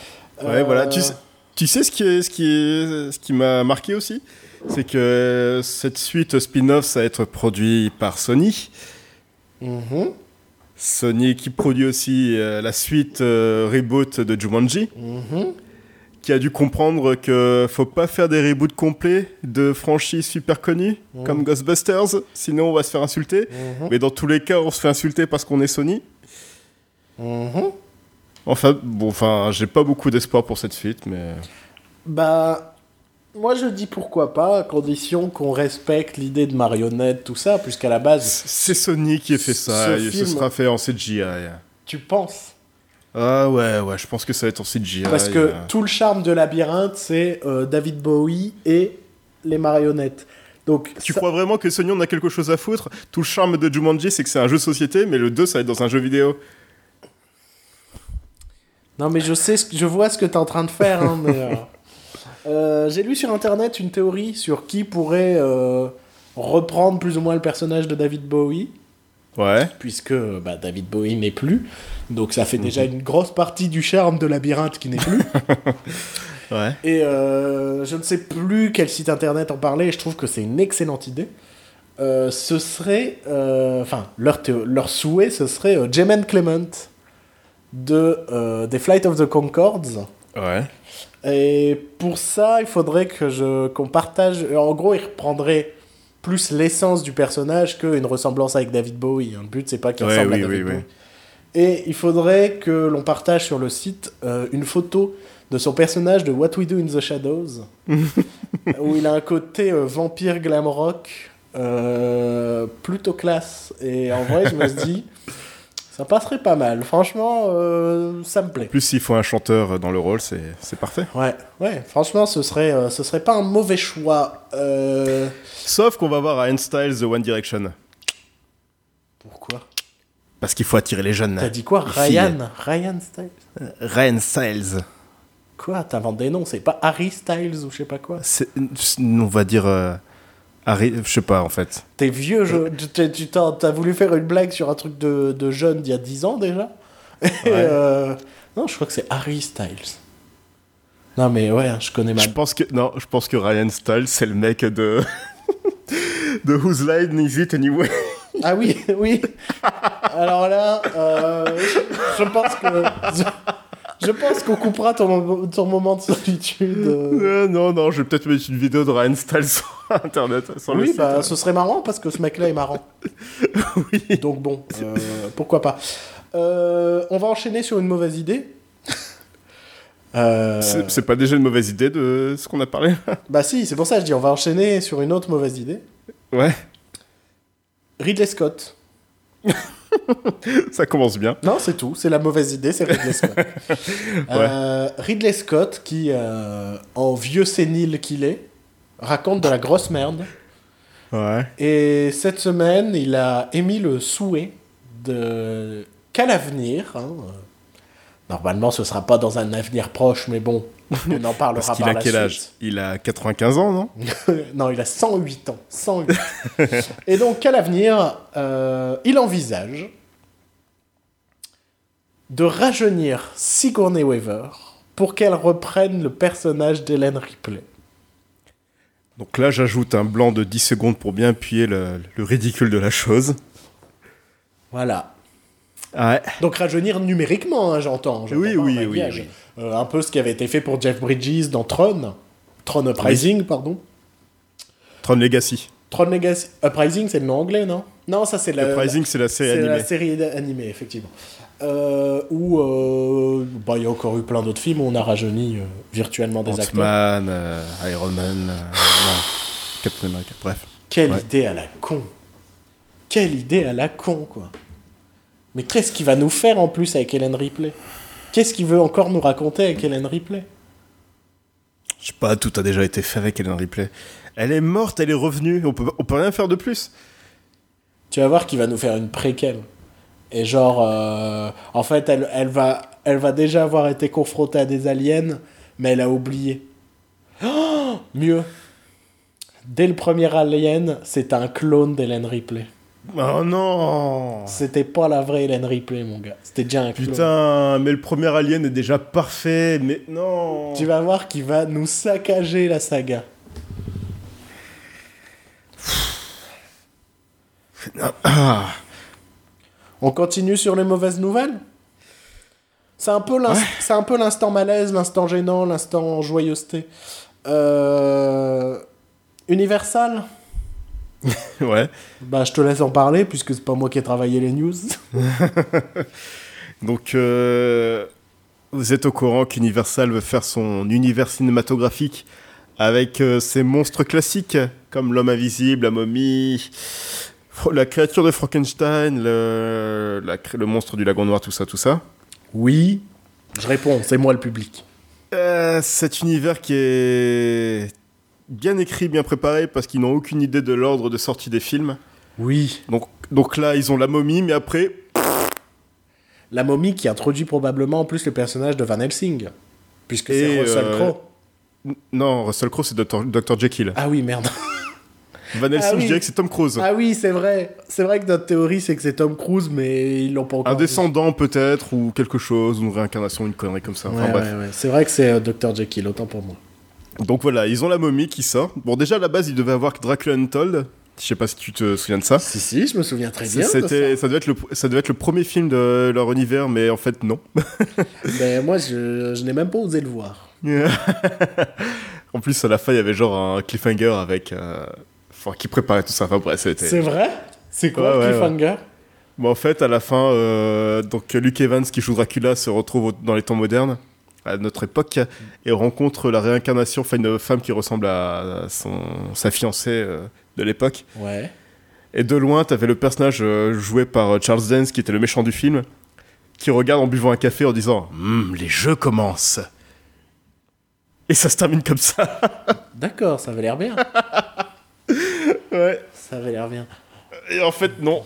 Ouais, Euh, voilà. Tu sais, tu sais ce qui est, ce qui est, ce qui m'a marqué aussi, c'est que cette suite spin-off, ça va être produit par Sony. mhm, Sony qui produit aussi euh, la suite euh, reboot de Jumanji, mhm. Qui a dû comprendre que faut pas faire des reboots complets de franchises super connues Mhm. comme Ghostbusters, sinon on va se faire insulter. Mhm. Mais dans tous les cas, on se fait insulter parce qu'on est Sony. Mhm. Enfin, bon, enfin, j'ai pas beaucoup d'espoir pour cette suite, mais Bah, moi je dis pourquoi pas, à condition qu'on respecte l'idée de marionnette, tout ça, puisqu'à la base, c'est Sony qui a fait ça. Ce et film- Ce sera fait en CGI. tu penses Ah ouais, ouais, je pense que ça va être en CGI. Parce que tout le charme de Labyrinthe, c'est euh, David Bowie et les marionnettes. Donc, Tu ça- crois vraiment que Sony on a quelque chose à foutre? Tout le charme de Jumanji, c'est que c'est un jeu de société, mais le 2, ça va être dans un jeu vidéo. Non, mais je sais, ce que- je vois ce que tu es en train de faire. hein, euh, euh, J'ai lu sur internet une théorie sur qui pourrait reprendre plus ou moins le personnage de David Bowie, Ouais. puisque bah, David Bowie n'est plus. Donc ça fait déjà une grosse partie du charme de Labyrinthe qui n'est plus. Ouais. Et euh, je ne sais plus quel site internet en parlait, et je trouve que c'est une excellente idée. Euh, ce serait, euh, enfin, leur, souhait, ce serait Jemaine Clement de des Flight of the Concords. Ouais. Et pour ça, il faudrait que je qu'on partage. En gros, il reprendrait plus l'essence du personnage qu'une ressemblance avec David Bowie. Le but, c'est pas qu'il Ouais, ressemble oui, à David oui, oui. Bowie. Et il faudrait que l'on partage sur le site euh, une photo de son personnage de What We Do in the Shadows, où il a un côté euh, vampire glam rock euh, plutôt classe. Et en vrai, je me suis dit, ça passerait pas mal. Franchement, euh, ça me plaît. Plus s'il faut un chanteur dans le rôle, c'est parfait. Ouais, ouais, franchement, ce serait, euh, ce serait pas un mauvais choix. Euh, Sauf qu'on va voir Ryan Styles de One Direction. Pourquoi? Parce qu'il faut attirer les jeunes. T'as dit quoi? Ryan? Ryan Styles? Ryan Styles. Quoi? T'inventes des noms, c'est pas Harry Styles ou je sais pas quoi? On va dire. Je sais pas en fait. T'es vieux, je- tu t'es- tu t'as t'as voulu faire une blague sur un truc de, de jeune d'il y a 10 ans déjà Et, euh, Non, je crois que c'est Harry Styles. Non mais ouais, je connais mal. Je pense que non, je pense que Ryan Styles c'est le mec de de Whose Line Is It Anyway? Ah oui, oui. Alors là, euh, je, je pense que... Je, pense qu'on coupera ton, mo- ton moment de solitude. euh. Non non, je vais peut-être mettre une vidéo de Ryan Styles sur internet. Sur le Oui, site. bah, ce serait marrant parce que ce mec-là est marrant. oui. Donc bon, euh, pourquoi pas. Euh, on va enchaîner sur une mauvaise idée. C'est c'est pas déjà une mauvaise idée de ce qu'on a parlé bah si, c'est pour ça que je dis on va enchaîner sur une autre mauvaise idée. Ouais, Ridley Scott. ça commence bien. Non, c'est tout. C'est la mauvaise idée, c'est Ridley Scott. Euh, Ridley Scott, qui, euh, en vieux sénile qu'il est, raconte de la grosse merde. Ouais. Et cette semaine, il a émis le souhait de qu'à l'avenir, hein, normalement ce sera pas dans un avenir proche, mais bon, on en parlera Parce qu'il par a la quel âge? Il a 95 ans, non? Non, il a 108 ans. 108. Et donc, qu'à l'avenir, euh, il envisage de rajeunir Sigourney Weaver pour qu'elle reprenne le personnage d'Hélène Ripley. Donc là, j'ajoute un blanc de 10 secondes pour bien appuyer le, le ridicule de la chose. Voilà. Ouais. Donc rajeunir numériquement, hein, j'entends. Oui, un oui, oui. Euh, un peu ce qui avait été fait pour Jeff Bridges dans Tron. Tron Uprising, pardon. Tron Legacy. Tron Legacy. Uprising, c'est le nom anglais, non? Non, ça c'est la. Uprising, c'est la série C'est animée. la série animée, effectivement. Euh, où euh, bah, il y a encore eu plein d'autres films où on a rajeuni euh, virtuellement des acteurs. Ant-Man, euh, Iron Man, Captain America, bref. Quelle Ouais. idée à la con Quelle idée à la con, quoi Mais qu'est-ce qu'il va nous faire en plus avec Hélène Ripley? Qu'est-ce qu'il veut encore nous raconter avec Hélène Ripley? Je sais pas, tout a déjà été fait avec Hélène Ripley. Elle est morte, elle est revenue, on peut, on peut rien faire de plus. Tu vas voir qu'il va nous faire une préquelle. Et genre, euh, en fait, elle, elle, va, elle va déjà avoir été confrontée à des aliens, mais elle a oublié. Oh Mieux. Dès le premier alien, c'est un clone d'Hélène Ripley. Oh non C'était pas la vraie Hélène Ripley, mon gars. C'était déjà un clone. Putain, mais le premier Alien est déjà parfait, mais non Tu vas voir qu'il va nous saccager la saga. Ah, On continue sur les mauvaises nouvelles? C'est un peu l'instant malaise, l'instant gênant, l'instant joyeuseté. Euh... Universal? Ouais. Bah, je te laisse en parler puisque c'est pas moi qui ai travaillé les news. Donc, euh, vous êtes au courant qu'Universal veut faire son univers cinématographique avec euh, ses monstres classiques, comme l'homme invisible, la momie, la créature de Frankenstein, le, la le monstre du lagon noir, tout ça, tout ça. Oui. Je réponds, c'est moi le public. Euh, cet univers qui est bien écrit, bien préparé, parce qu'ils n'ont aucune idée de l'ordre de sortie des films. Oui. Donc, donc là, ils ont la momie, mais après, La momie qui introduit probablement en plus le personnage de Van Helsing. Puisque c'est Russell euh, Crowe. non, Russell Crowe, c'est Dr. Dr. Jekyll. Ah oui, merde. Van Helsing, Ah oui. je dirais que c'est Tom Cruise. Ah oui, c'est vrai. C'est vrai que notre théorie, c'est que c'est Tom Cruise, mais ils l'ont pas encore Un descendant peut-être, ou quelque chose, ou une réincarnation, une connerie comme ça. Enfin Ouais, ouais, ouais. C'est vrai que c'est euh, Dr. Jekyll, autant pour moi. Donc voilà, ils ont la momie qui sort. Bon, déjà à la base, ils devaient avoir Dracula Untold. Je sais pas si tu te souviens de ça. Si, si, je me souviens très bien. C'était, ça. ça devait être le, ça devait être le premier film de leur univers, mais en fait non. Ben, moi, je, je n'ai même pas osé le voir. en plus, à la fin, il y avait genre un cliffhanger avec, euh, enfin, qui préparait tout ça. Enfin bref, c'était. C'est vrai? C'est quoi Ouais, le ouais, cliffhanger? Bon, en fait, à la fin, euh, donc Luke Evans qui joue Dracula se retrouve dans les temps modernes à notre époque et rencontre la réincarnation, enfin une femme qui ressemble à, son, sa fiancée euh, de l'époque. Ouais. Et de loin, t'avais le personnage euh, joué par euh, Charles Dance, qui était le méchant du film, qui regarde en buvant un café en disant Hum, les jeux commencent. Et ça se termine comme ça. D'accord, ça avait l'air bien. ouais. Ça avait l'air bien. Et en fait, non.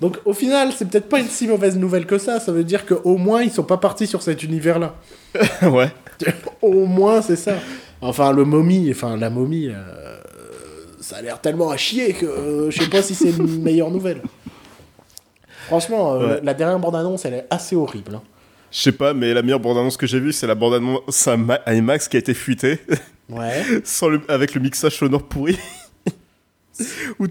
Donc au final, c'est peut-être pas une si mauvaise nouvelle que ça. Ça veut dire qu'au moins, ils sont pas partis sur cet univers-là. ouais. Au moins, c'est ça. Enfin, le momie, enfin, la momie, euh, ça a l'air tellement à chier que euh, je sais pas si c'est une meilleure nouvelle. Franchement, euh, Ouais. la dernière bande-annonce, elle est assez horrible. hein. Je sais pas, mais la meilleure bande-annonce que j'ai vue, c'est la bande-annonce à Ma- à IMAX qui a été fuitée, Ouais. sans le- avec le mixage sonore pourri. Où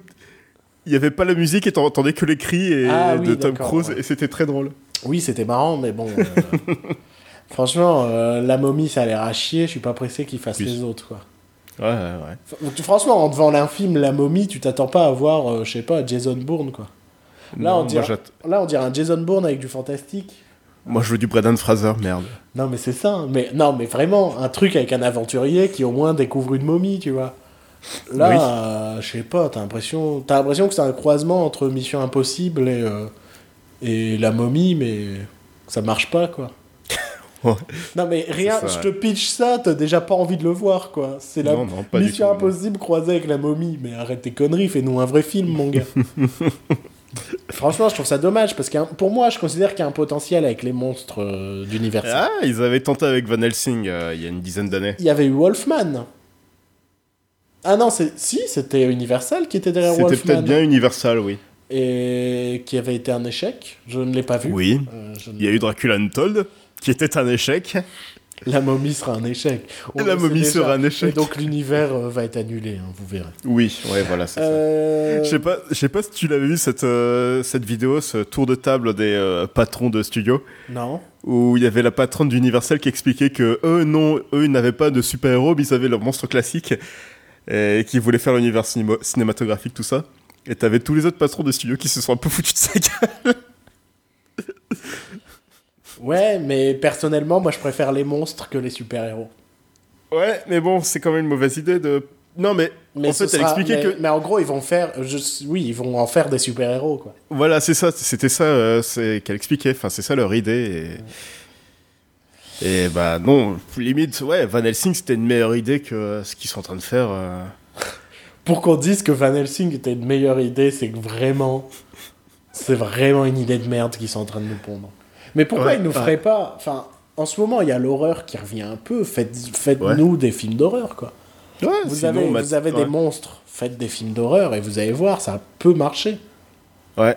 il y avait pas la musique et t'entendais que les cris et- Ah oui, de Tom Cruise, ouais. et c'était très drôle. Oui, c'était marrant, mais bon. euh, franchement, euh, la momie, ça a l'air à chier. Je suis pas pressé qu'ils fassent Oui. les autres, quoi. Ouais, ouais, ouais. F- Franchement, en devant un film La momie, tu t'attends pas à voir, euh, je sais pas, Jason Bourne, quoi. Là, Non, on dirait- Là, on dirait un Jason Bourne avec du fantastique. moi, je veux du Brendan Fraser, merde. Non, mais c'est ça. Mais non, mais vraiment, un truc avec un aventurier qui au moins découvre une momie, tu vois. Là, Oui. euh, je sais pas, t'as l'impression, t'as l'impression que c'est un croisement entre Mission Impossible et euh, et la momie, mais ça marche pas, quoi. Ouais. Non, mais rien, je te pitch ça, t'as déjà pas envie de le voir, quoi. C'est la Non, non, Mission tout. Impossible croisée avec la momie. Mais arrête tes conneries, fais-nous un vrai film, mon gars. Franchement, je trouve ça dommage parce que pour moi, je considère qu'il y a un potentiel avec les monstres euh, d'univers. Ah, ils avaient tenté avec Van Helsing euh, il y a une dizaine d'années. Il y avait eu Wolfman. Ah non, c'est si, c'était Universal qui était derrière C'était peut-être bien Universal, oui. Et qui avait été un échec. Je ne l'ai pas vu. Oui. Euh, Il y a eu Dracula Untold, qui était un échec. La momie sera un échec. On La momie déjà. sera un échec. Et donc l'univers euh, va être annulé, hein, vous verrez. Oui, ouais, voilà, c'est ça. Euh, Je sais pas, je sais pas si tu l'avais vu cette, euh, cette vidéo, ce tour de table des patrons de studio, Non. où il y avait la patronne d'Universal qui expliquait que eux, non, eux, ils n'avaient pas de super-héros, mais ils avaient leur monstre classique, et qui voulaient faire l'univers cinéma- cinématographique, tout ça. Et t'avais tous les autres patrons de studio qui se sont un peu foutus de sa gueule. Ouais, mais personnellement, moi je préfère les monstres que les super-héros. Ouais, mais bon, c'est quand même une mauvaise idée de. Non, mais, Mais en fait, elle sera- expliquait mais, que. mais en gros, ils vont faire. Je... Oui, ils vont en faire des super-héros, quoi. Voilà, c'est ça, c'était ça euh, c'est qu'elle expliquait. Enfin, c'est ça leur idée. Et... et bah non, limite, ouais, Van Helsing c'était une meilleure idée que euh, ce qu'ils sont en train de faire. euh. Pour qu'on dise que Van Helsing était une meilleure idée, c'est que vraiment. C'est vraiment une idée de merde qu'ils sont en train de nous pondre. Mais pourquoi Ouais, ils nous ouais. feraient pas. Enfin, en ce moment, il y a l'horreur qui revient un peu. Faites- Faites-nous des films d'horreur, quoi. Ouais, Vous sinon, avez, bah, vous avez des monstres, faites des films d'horreur et vous allez voir, ça peut marcher. Ouais.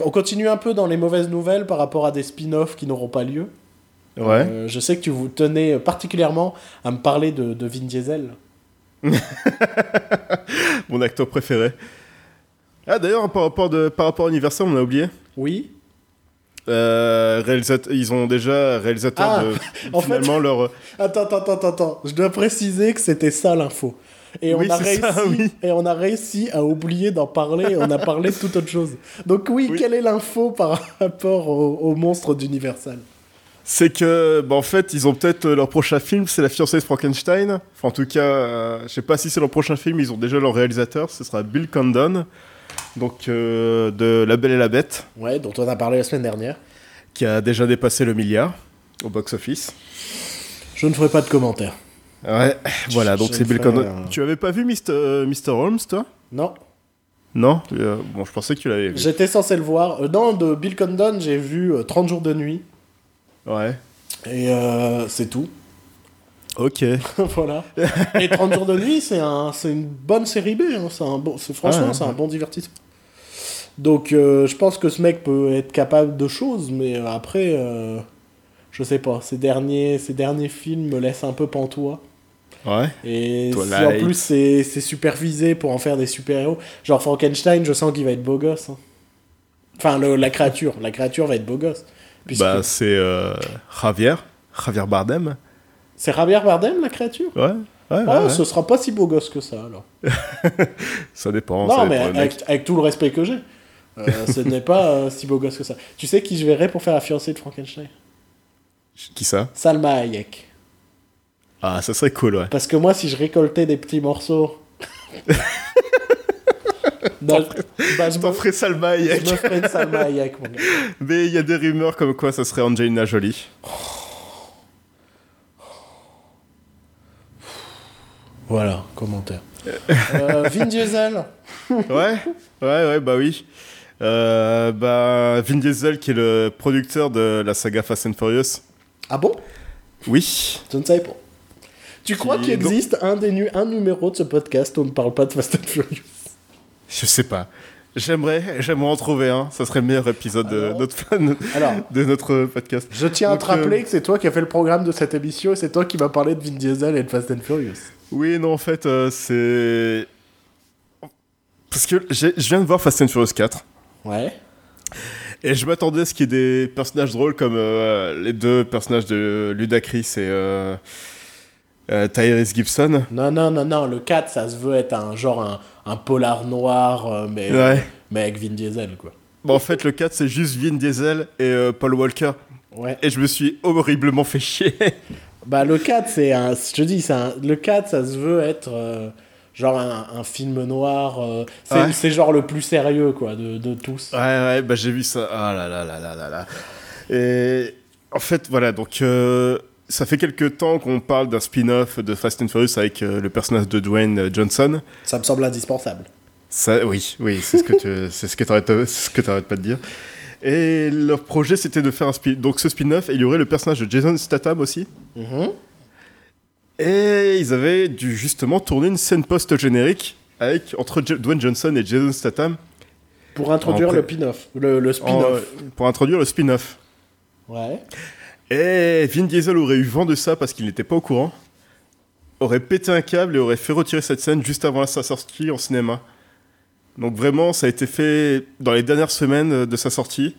On continue un peu dans les mauvaises nouvelles par rapport à des spin-offs qui n'auront pas lieu. Ouais. Euh, je sais que tu vous tenais particulièrement à me parler de, de Vin Diesel. Mon acteur préféré. Ah, d'ailleurs, par rapport, de, par rapport à Universal, on a oublié. Oui Euh, ils ont déjà réalisateur Ah, de finalement leur. Attends, attends, attends, attends. Je dois préciser que c'était ça l'info. Et, Oui, on a réussi, ça, oui. et on a réussi à oublier d'en parler et on a parlé de toute autre chose. Donc oui, Oui. quelle est l'info par rapport au, au monstre d'Universal? C'est que, bah, en fait, ils ont peut-être euh, leur prochain film, c'est La fiancée de Frankenstein. Enfin, en tout cas, euh, je sais pas si c'est leur prochain film, ils ont déjà leur réalisateur, ce sera Bill Condon, donc euh, de La Belle et la Bête, Ouais, dont on a parlé la semaine dernière. qui a déjà dépassé le milliard au box-office. Je ne ferai pas de commentaires. Ouais, voilà, donc c'est Bill Condon. euh. Tu avais pas vu Mr. euh, Mr. Holmes, toi? Non, Non Euh, Bon, je pensais que tu l'avais vu. j'étais censé le voir. Euh, non, de Bill Condon, j'ai vu euh, 30 jours de nuit. Ouais. Et euh, c'est tout. Ok. voilà. Et 30 jours de nuit, c'est un, c'est une bonne série B. hein. C'est un bon, c'est- franchement, Ah, ouais, c'est un bon divertissement. Donc, euh, je pense que ce mec peut être capable de choses, mais euh, après, euh, je sais pas. Ces derniers, ces derniers films me laissent un peu pantois. Ouais. Et si en plus c'est c'est supervisé pour en faire des super-héros, genre Frankenstein, je sens qu'il va être beau gosse. hein. Enfin, le- la créature, la créature va être beau gosse. Puisque Bah, c'est euh, Javier. Javier Bardem. c'est Javier Bardem, la créature? Ouais. Ouais, ouais, Ah, ouais. ce sera pas si beau gosse que ça alors. Ça dépend. non, ça mais dépend avec tout le respect que j'ai, euh, ce n'est pas euh, si beau gosse que ça. Tu sais qui je verrais pour faire la fiancée de Frankenstein? Qui ça? Salma Hayek. Ah, ça serait cool, ouais. Parce que moi, si je récoltais des petits morceaux. Non, bah, je t'en me ferais Salma je me ferais une Salma Hayek, mon gars. Mais il y a des rumeurs comme quoi ça serait Angelina Jolie. Voilà, commentaire. Euh, Vin Diesel. ouais, ouais, ouais, bah oui. Euh, bah, Vin Diesel, qui est le producteur de la saga Fast and Furious. Ah bon? Oui. Je ne savais pas. Tu crois Qui- qu'il existe un, des nu- un numéro de ce podcast où on ne parle pas de Fast and Furious? Je sais pas. J'aimerais, j'aimerais en trouver un. Ça serait le meilleur épisode de notre, fan- Alors, de notre podcast. je tiens à te rappeler euh, que c'est toi qui as fait le programme de cette émission et c'est toi qui m'as parlé de Vin Diesel et de Fast and Furious. Oui, non, en fait, euh, c'est. Parce que je viens de voir Fast and Furious 4. Ouais. Et je m'attendais à ce qu'il y ait des personnages drôles comme euh, les deux personnages de Ludacris et euh, Tyrese Gibson. Non, non, non, non, le 4, ça se veut être un genre un, un polar noir, euh, mais, Ouais. mais avec Vin Diesel, quoi. Bon, en fait, le 4, c'est juste Vin Diesel et euh, Paul Walker. Ouais. Et je me suis horriblement fait chier. Bah, le 4, c'est un. Je te dis, un, le 4, ça se veut être euh, genre un, un film noir. euh, c'est Ouais. genre le plus sérieux, quoi, de, de tous. Ouais, ouais, bah j'ai vu ça. Ah là là là là là là. Et en fait, voilà, donc euh, ça fait quelques temps qu'on parle d'un spin-off de Fast and Furious avec euh, le personnage de Dwayne Johnson. Ça me semble indispensable. Ça, oui, oui, c'est ce que tu, c'est ce que t'arrêtes, ce que t'arrêtes pas de dire. Et leur projet, c'était de faire un spin, donc ce spin-off, il y aurait le personnage de Jason Statham aussi. Mhm. Et ils avaient dû justement tourner une scène post-générique avec entre J- Dwayne Johnson et Jason Statham Pour introduire En le pin-off. Le, le en- spin-off. pour introduire le spin-off. Ouais. Et Vin Diesel aurait eu vent de ça parce qu'il n'était pas au courant, aurait pété un câble et aurait fait retirer cette scène juste avant sa sortie en cinéma. Donc vraiment, ça a été fait dans les dernières semaines de sa sortie.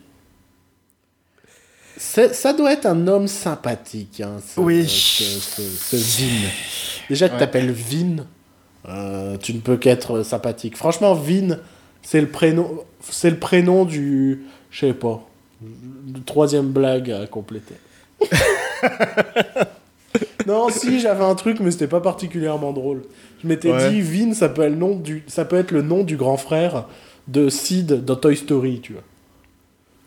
C'est- Ça doit être un homme sympathique, hein, ce, Oui. ce, ce- ce Vin. Déjà, tu Ouais. t'appelles Vin, euh, tu ne peux qu'être sympathique. Franchement, Vin, c'est le prénom, c'est le prénom du, je sais pas, du troisième blague à compléter. non, si, j'avais un truc, mais c'était pas particulièrement drôle. Je m'étais Ouais. dit, Vin, ça peut, être le nom du, ça peut être le nom du grand frère de Sid dans Toy Story, tu vois.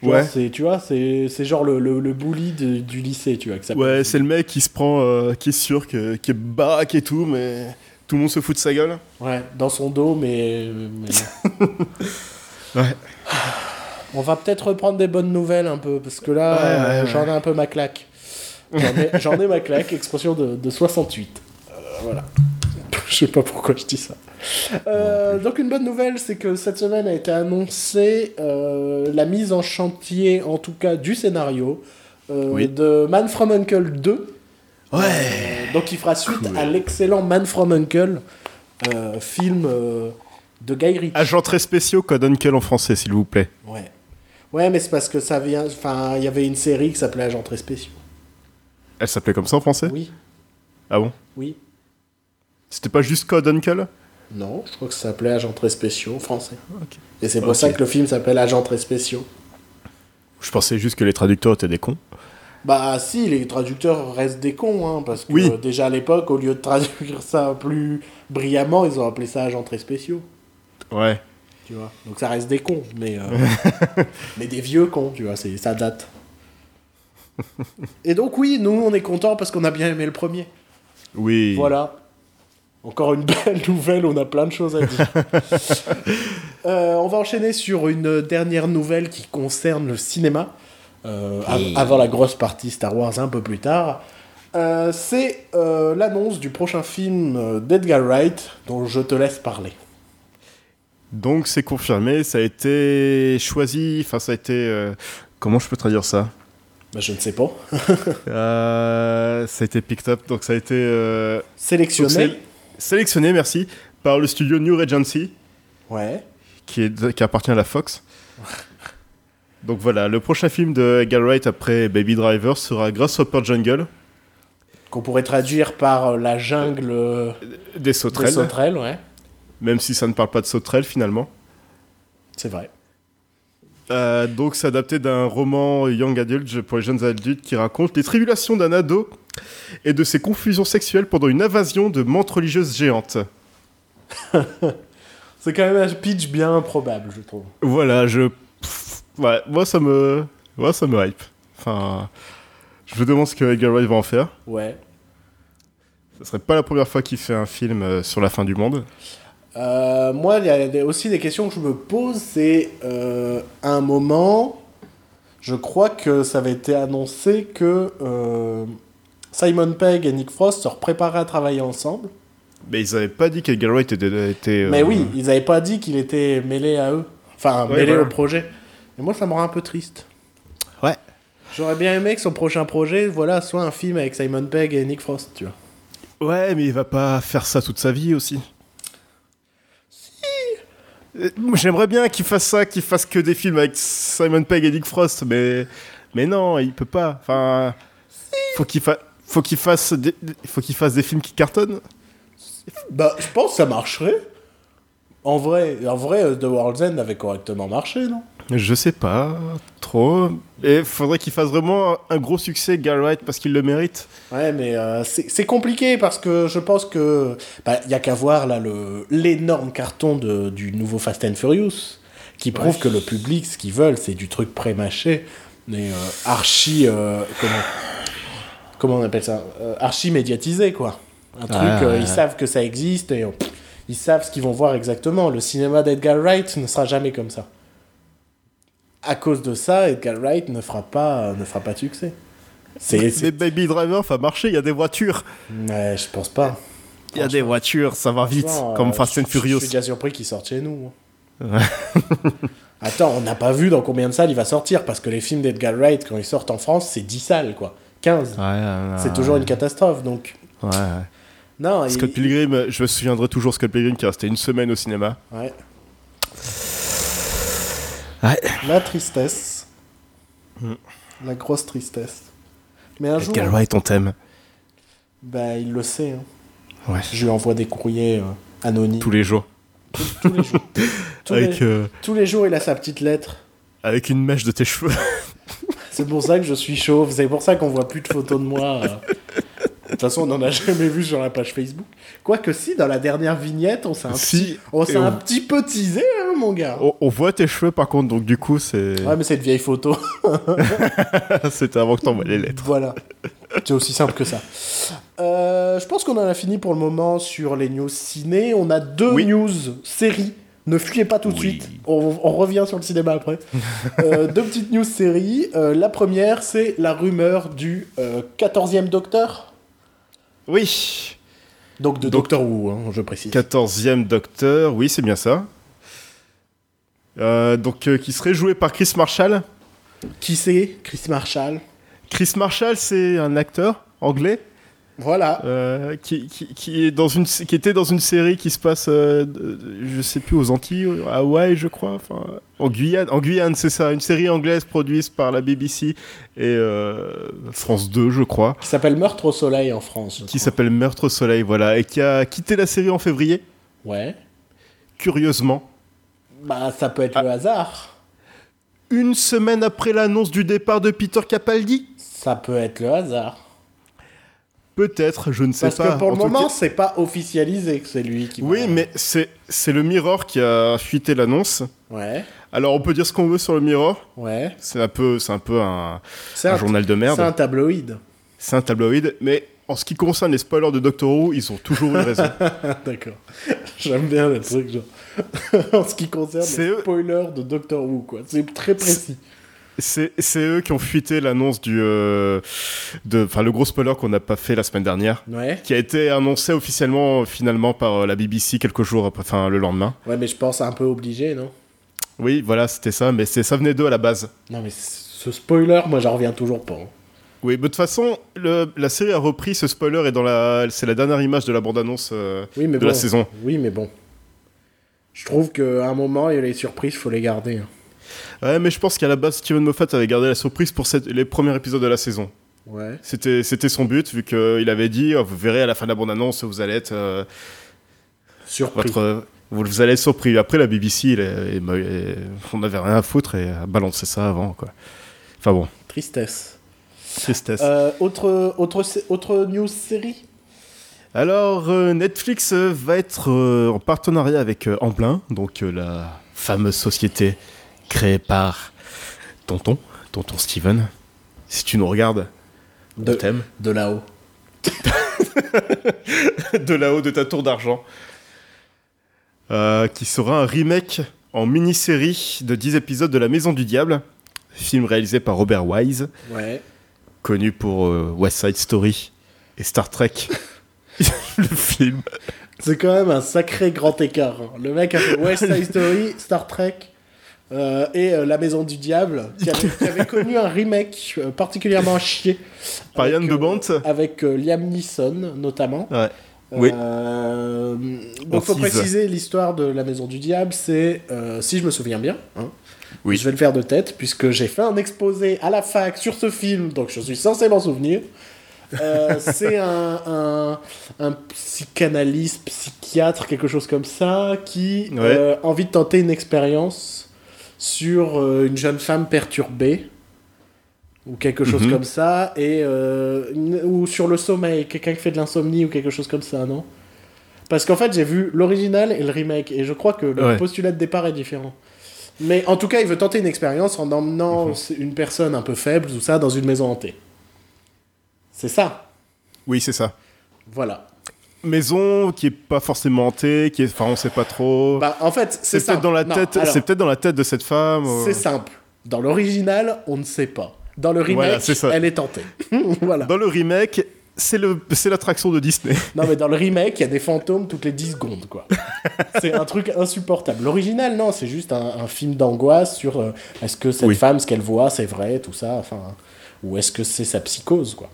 Genre, Ouais. c'est, tu vois, c'est, c'est genre le, le, le bully de- du lycée, tu vois. que ça peut- Ouais, c'est le mec qui se prend, euh, qui est sûr, que, qui est baraque et tout, mais tout le monde se fout de sa gueule. Ouais, dans son dos, mais. mais- Ouais. On va peut-être reprendre des bonnes nouvelles un peu, parce que là, Ouais, ouais, euh, ouais. j'en ai un peu ma claque. J'en ai, ma claque, expression de, de 68. Euh, voilà. Je sais pas pourquoi je dis ça. Euh, donc une bonne nouvelle, c'est que cette semaine a été annoncée euh, la mise en chantier, en tout cas du scénario, euh, Oui. de Man from Uncle 2. Ouais. Euh, donc il fera suite Cool. à l'excellent Man from Uncle, euh, film euh, de Guy Ritchie. Agents très spéciaux, code Uncle en français, s'il vous plaît. Ouais. Ouais, mais c'est parce que ça vient. Enfin, il y avait une série qui s'appelait Agents très spéciaux. Elle s'appelait comme ça en français? Oui, Ah bon? Oui. C'était pas juste code Uncle? Non, je crois que ça s'appelait Agents très spéciaux en français. Et c'est pour ça que le film s'appelle Agents très spéciaux. Je pensais juste que les traducteurs étaient des cons. Bah si, les traducteurs restent des cons, hein, parce que Oui. euh, déjà à l'époque, au lieu de traduire ça plus brillamment, ils ont appelé ça Agents très spéciaux. Ouais. Tu vois. Donc ça reste des cons, mais, euh, mais des vieux cons, tu vois, ça date. Et donc oui, nous on est contents parce qu'on a bien aimé le premier. Oui. Voilà. Encore une belle nouvelle, on a plein de choses à dire. Euh, on va enchaîner sur une dernière nouvelle qui concerne le cinéma, euh, av- avant la grosse partie Star Wars un peu plus tard. C'est l'annonce du prochain film d'Edgar Wright, dont je te laisse parler. Donc c'est confirmé, ça a été choisi, enfin ça a été... euh, comment je peux traduire ça? Bah, je ne sais pas. Euh, Ça a été picked up, donc ça a été euh, Sélectionné. sélectionné, merci, par le studio New Regency, Ouais. qui, est, qui appartient à la Fox. Donc voilà, le prochain film de Edgar Wright après Baby Driver sera Grasshopper Jungle, Qu'on pourrait traduire par la jungle des des sauterelles, sauterelles, ouais. Même si ça ne parle pas de sauterelles finalement. C'est vrai. Euh, donc, c'est adapté d'un roman young adult pour les jeunes adultes qui raconte les tribulations d'un ado et de ses confusions sexuelles pendant une invasion de menthes religieuses géantes. C'est quand même un pitch bien improbable, je trouve. Voilà, je. pff, Ouais, moi ça me. Moi ça me hype. Enfin. Je me demande ce que Edgar Wright va en faire. Ouais. Ce serait pas la première fois qu'il fait un film euh, sur la fin du monde. Euh, moi, il y a aussi des questions que je me pose. C'est euh, à un moment, je crois que ça avait été annoncé que euh, Simon Pegg et Nick Frost se préparaient à travailler ensemble. Mais ils avaient pas dit qu'Edgar Wright était. était, Mais oui, ils n'avaient pas dit qu'il était mêlé à eux. Enfin, Ouais, mêlé voilà. au projet. Et moi, ça me rend un peu triste. Ouais. J'aurais bien aimé que son prochain projet, voilà, soit un film avec Simon Pegg et Nick Frost, tu vois. Ouais, mais il va pas faire ça toute sa vie aussi. Si J'aimerais bien qu'il fasse ça, qu'il fasse que des films avec Simon Pegg et Nick Frost, mais mais non, il peut pas. Enfin, faut qu'il fa... faut qu'il fasse des... faut qu'il fasse des films qui cartonnent. Bah, je pense que ça marcherait. En vrai, en vrai, euh, The World's End avait correctement marché, non? Je sais pas trop. Et faudrait qu'il fasse vraiment un gros succès, Edgar Wright, parce qu'il le mérite. Ouais, mais euh, c'est compliqué parce que je pense que bah, y a qu'à voir là le l'énorme carton de, du nouveau Fast and Furious qui prouve Ouais. que le public ce qu'ils veulent c'est du truc pré-mâché, mais euh, archi euh, comment comment on appelle ça archi médiatisé quoi. Un truc Ah, ouais, ils savent que ça existe et ils savent ce qu'ils vont voir exactement. Le cinéma d'Edgar Wright ne sera jamais comme ça. À cause de ça, Edgar Wright ne fera pas ne fera pas de succès. C'est Baby Driver, ça a marché, il y a des voitures. Ouais, je pense pas. Il y a des voitures, ça va vite, comme euh, Fast and je- Je Furious. suis déjà surpris qu'il sorte chez nous. hein. Attends, on n'a pas vu dans combien de salles il va sortir, parce que les films d'Edgar Wright, quand ils sortent en France, c'est 10 salles, quoi. 15. c'est toujours une catastrophe, donc... Ouais. Non, il- Scott Pilgrim, je me souviendrai toujours Scott Pilgrim qui est resté une semaine au cinéma. Ouais. Ouais. La tristesse. Mm. La grosse tristesse. Mais un jour, Edgar Wright, on t'aime. bah, il le sait. hein. Ouais. Je lui envoie des courriers euh, anonymes. Tous les jours. tous les jours. tous, Avec, les, euh, tous les jours, il a sa petite lettre. avec une mèche de tes cheveux. C'est pour ça que je suis chauve, c'est pour ça qu'on voit plus de photos de moi. euh. De toute façon, on n'en a jamais vu sur la page Facebook. Quoique si, dans la dernière vignette, on s'est un, Si, petit, on s'est un petit peu teasé, hein, mon gars. on, on voit tes cheveux par contre, donc du coup, c'est. Ouais, mais c'est une vieille photo. C'était avant que t'envoies les lettres. voilà. C'est aussi simple que ça. Euh, je pense qu'on en a fini pour le moment sur les news ciné. On a deux Oui. news séries. Ne fuyez pas tout de Oui. suite. On, on revient sur le cinéma après. Euh, deux petites news séries. Euh, la première, c'est la rumeur du euh, 14e Docteur. Oui. Donc de Doctor Who, hein, je précise. 14e Docteur, oui, c'est bien ça. Euh, donc, euh, qui serait joué par Chris Marshall. Qui c'est Chris Marshall? Chris Marshall, c'est un acteur anglais Voilà. euh, qui, qui, qui est dans une, qui était dans une série qui se passe, euh, je sais plus, aux Antilles, à Hawaï, je crois. Enfin, en Guyane, en Guyane, c'est ça. Une série anglaise produite par la BBC et euh, France 2, je crois. Qui s'appelle Meurtre au soleil en France. Qui s'appelle Meurtre au Soleil, voilà. Et qui a quitté la série en février, Ouais. curieusement. Bah, ça peut être Ah. le hasard. Une semaine après l'annonce du départ de Peter Capaldi Ça peut être le hasard. Peut-être, je ne sais Parce pas. que pour le moment, c'est pas officialisé que c'est lui qui. Oui, mais c'est c'est le Mirror qui a fuité l'annonce. Ouais, Alors on peut dire ce qu'on veut sur le Mirror. ouais. C'est un peu, c'est un peu un, C'est un un, journal de c'est merde. un tabloïd. C'est un tabloïd, mais en ce qui concerne les spoilers de Doctor Who, ils ont toujours eu raison. D'accord. J'aime bien le truc, genre. en ce qui concerne C'est les spoilers de Doctor Who, quoi. C'est très précis. C'est eux qui ont fuité l'annonce du, euh, de, enfin le gros spoiler qu'on n'a pas fait la semaine dernière, Ouais. qui a été annoncé officiellement finalement par euh, la BBC quelques jours après, enfin le lendemain. Ouais, mais je pense un peu obligé, non? Oui, voilà, c'était ça, mais ça venait d'eux à la base. Non, mais ce spoiler, moi, j'en reviens toujours pas. hein. Oui, mais de toute façon, le- la série a repris ce spoiler et dans la, c'est la dernière image de la bande-annonce euh, Oui, de bon. la saison. Oui, mais bon. Je trouve qu'à un moment, il y a les surprises, faut les garder. hein. Ouais, mais je pense qu'à la base, Steven Moffat avait gardé la surprise pour cette- les premiers épisodes de la saison. Ouais. C'était, c'était son but, vu qu'il avait dit, oh, vous verrez à la fin de la bande-annonce, vous allez être euh, Surpris. votre, Vous, vous allez être surpris. Après, la BBC, il est- il m'a- il- on n'avait rien à foutre et a balancé ça avant, quoi. Enfin bon, Tristesse. tristesse. Euh, autre, autre, autre news série? Alors, euh, Netflix euh, va être euh, en partenariat avec euh, Amblin, donc euh, la fameuse société créée par Tonton, Tonton Steven. Si tu nous regardes, De- t'aime. de là-haut. de là-haut de ta tour d'argent. Euh, qui sera un remake en mini-série de 10 épisodes de La Maison du Diable, film réalisé par Robert Wise, Ouais. connu pour euh, West Side Story et Star Trek. le film. C'est quand même un sacré grand écart. hein. Le mec a fait West Side Story, Star Trek euh, et euh, La Maison du Diable, qui avait, qui avait connu un remake euh, particulièrement à chier. Par Avec, Yann de. Avec Liam Neeson, notamment. Ouais. Oui. On donc, faut tease. préciser l'histoire de La Maison du Diable. C'est, si je me souviens bien, hein, Oui. je vais le faire de tête, puisque j'ai fait un exposé à la fac sur ce film, donc je suis censé m'en souvenir. C'est un, un, un psychanalyste, psychiatre, quelque chose comme ça, qui Ouais. a envie de tenter une expérience sur euh, une jeune femme perturbée, ou quelque chose Mhm. comme ça, et, euh, ou sur le sommeil, quelqu'un qui fait de l'insomnie, ou quelque chose comme ça, non? Parce qu'en fait, j'ai vu l'original et le remake, et je crois que le Ouais. postulat de départ est différent. Mais en tout cas, il veut tenter une expérience en emmenant Mhm. une personne un peu faible, tout ça, dans une maison hantée. C'est ça? Oui, c'est ça. Voilà. Maison qui est pas forcément hantée, qui est, enfin, on sait pas trop. Bah, en fait, c'est peut-être dans la Non, tête. alors, C'est peut-être dans la tête de cette femme. euh. C'est simple. Dans l'original, on ne sait pas. Dans le remake, Voilà, c'est ça. elle est tentée. voilà. Dans le remake, c'est le, c'est l'attraction de Disney. Non, mais dans le remake, il y a des fantômes toutes les 10 secondes, quoi. c'est un truc insupportable. L'original, non, c'est juste un, un film d'angoisse sur euh, est-ce que cette Oui. femme, ce qu'elle voit, c'est vrai, tout ça, enfin. Ou est-ce que c'est sa psychose, quoi.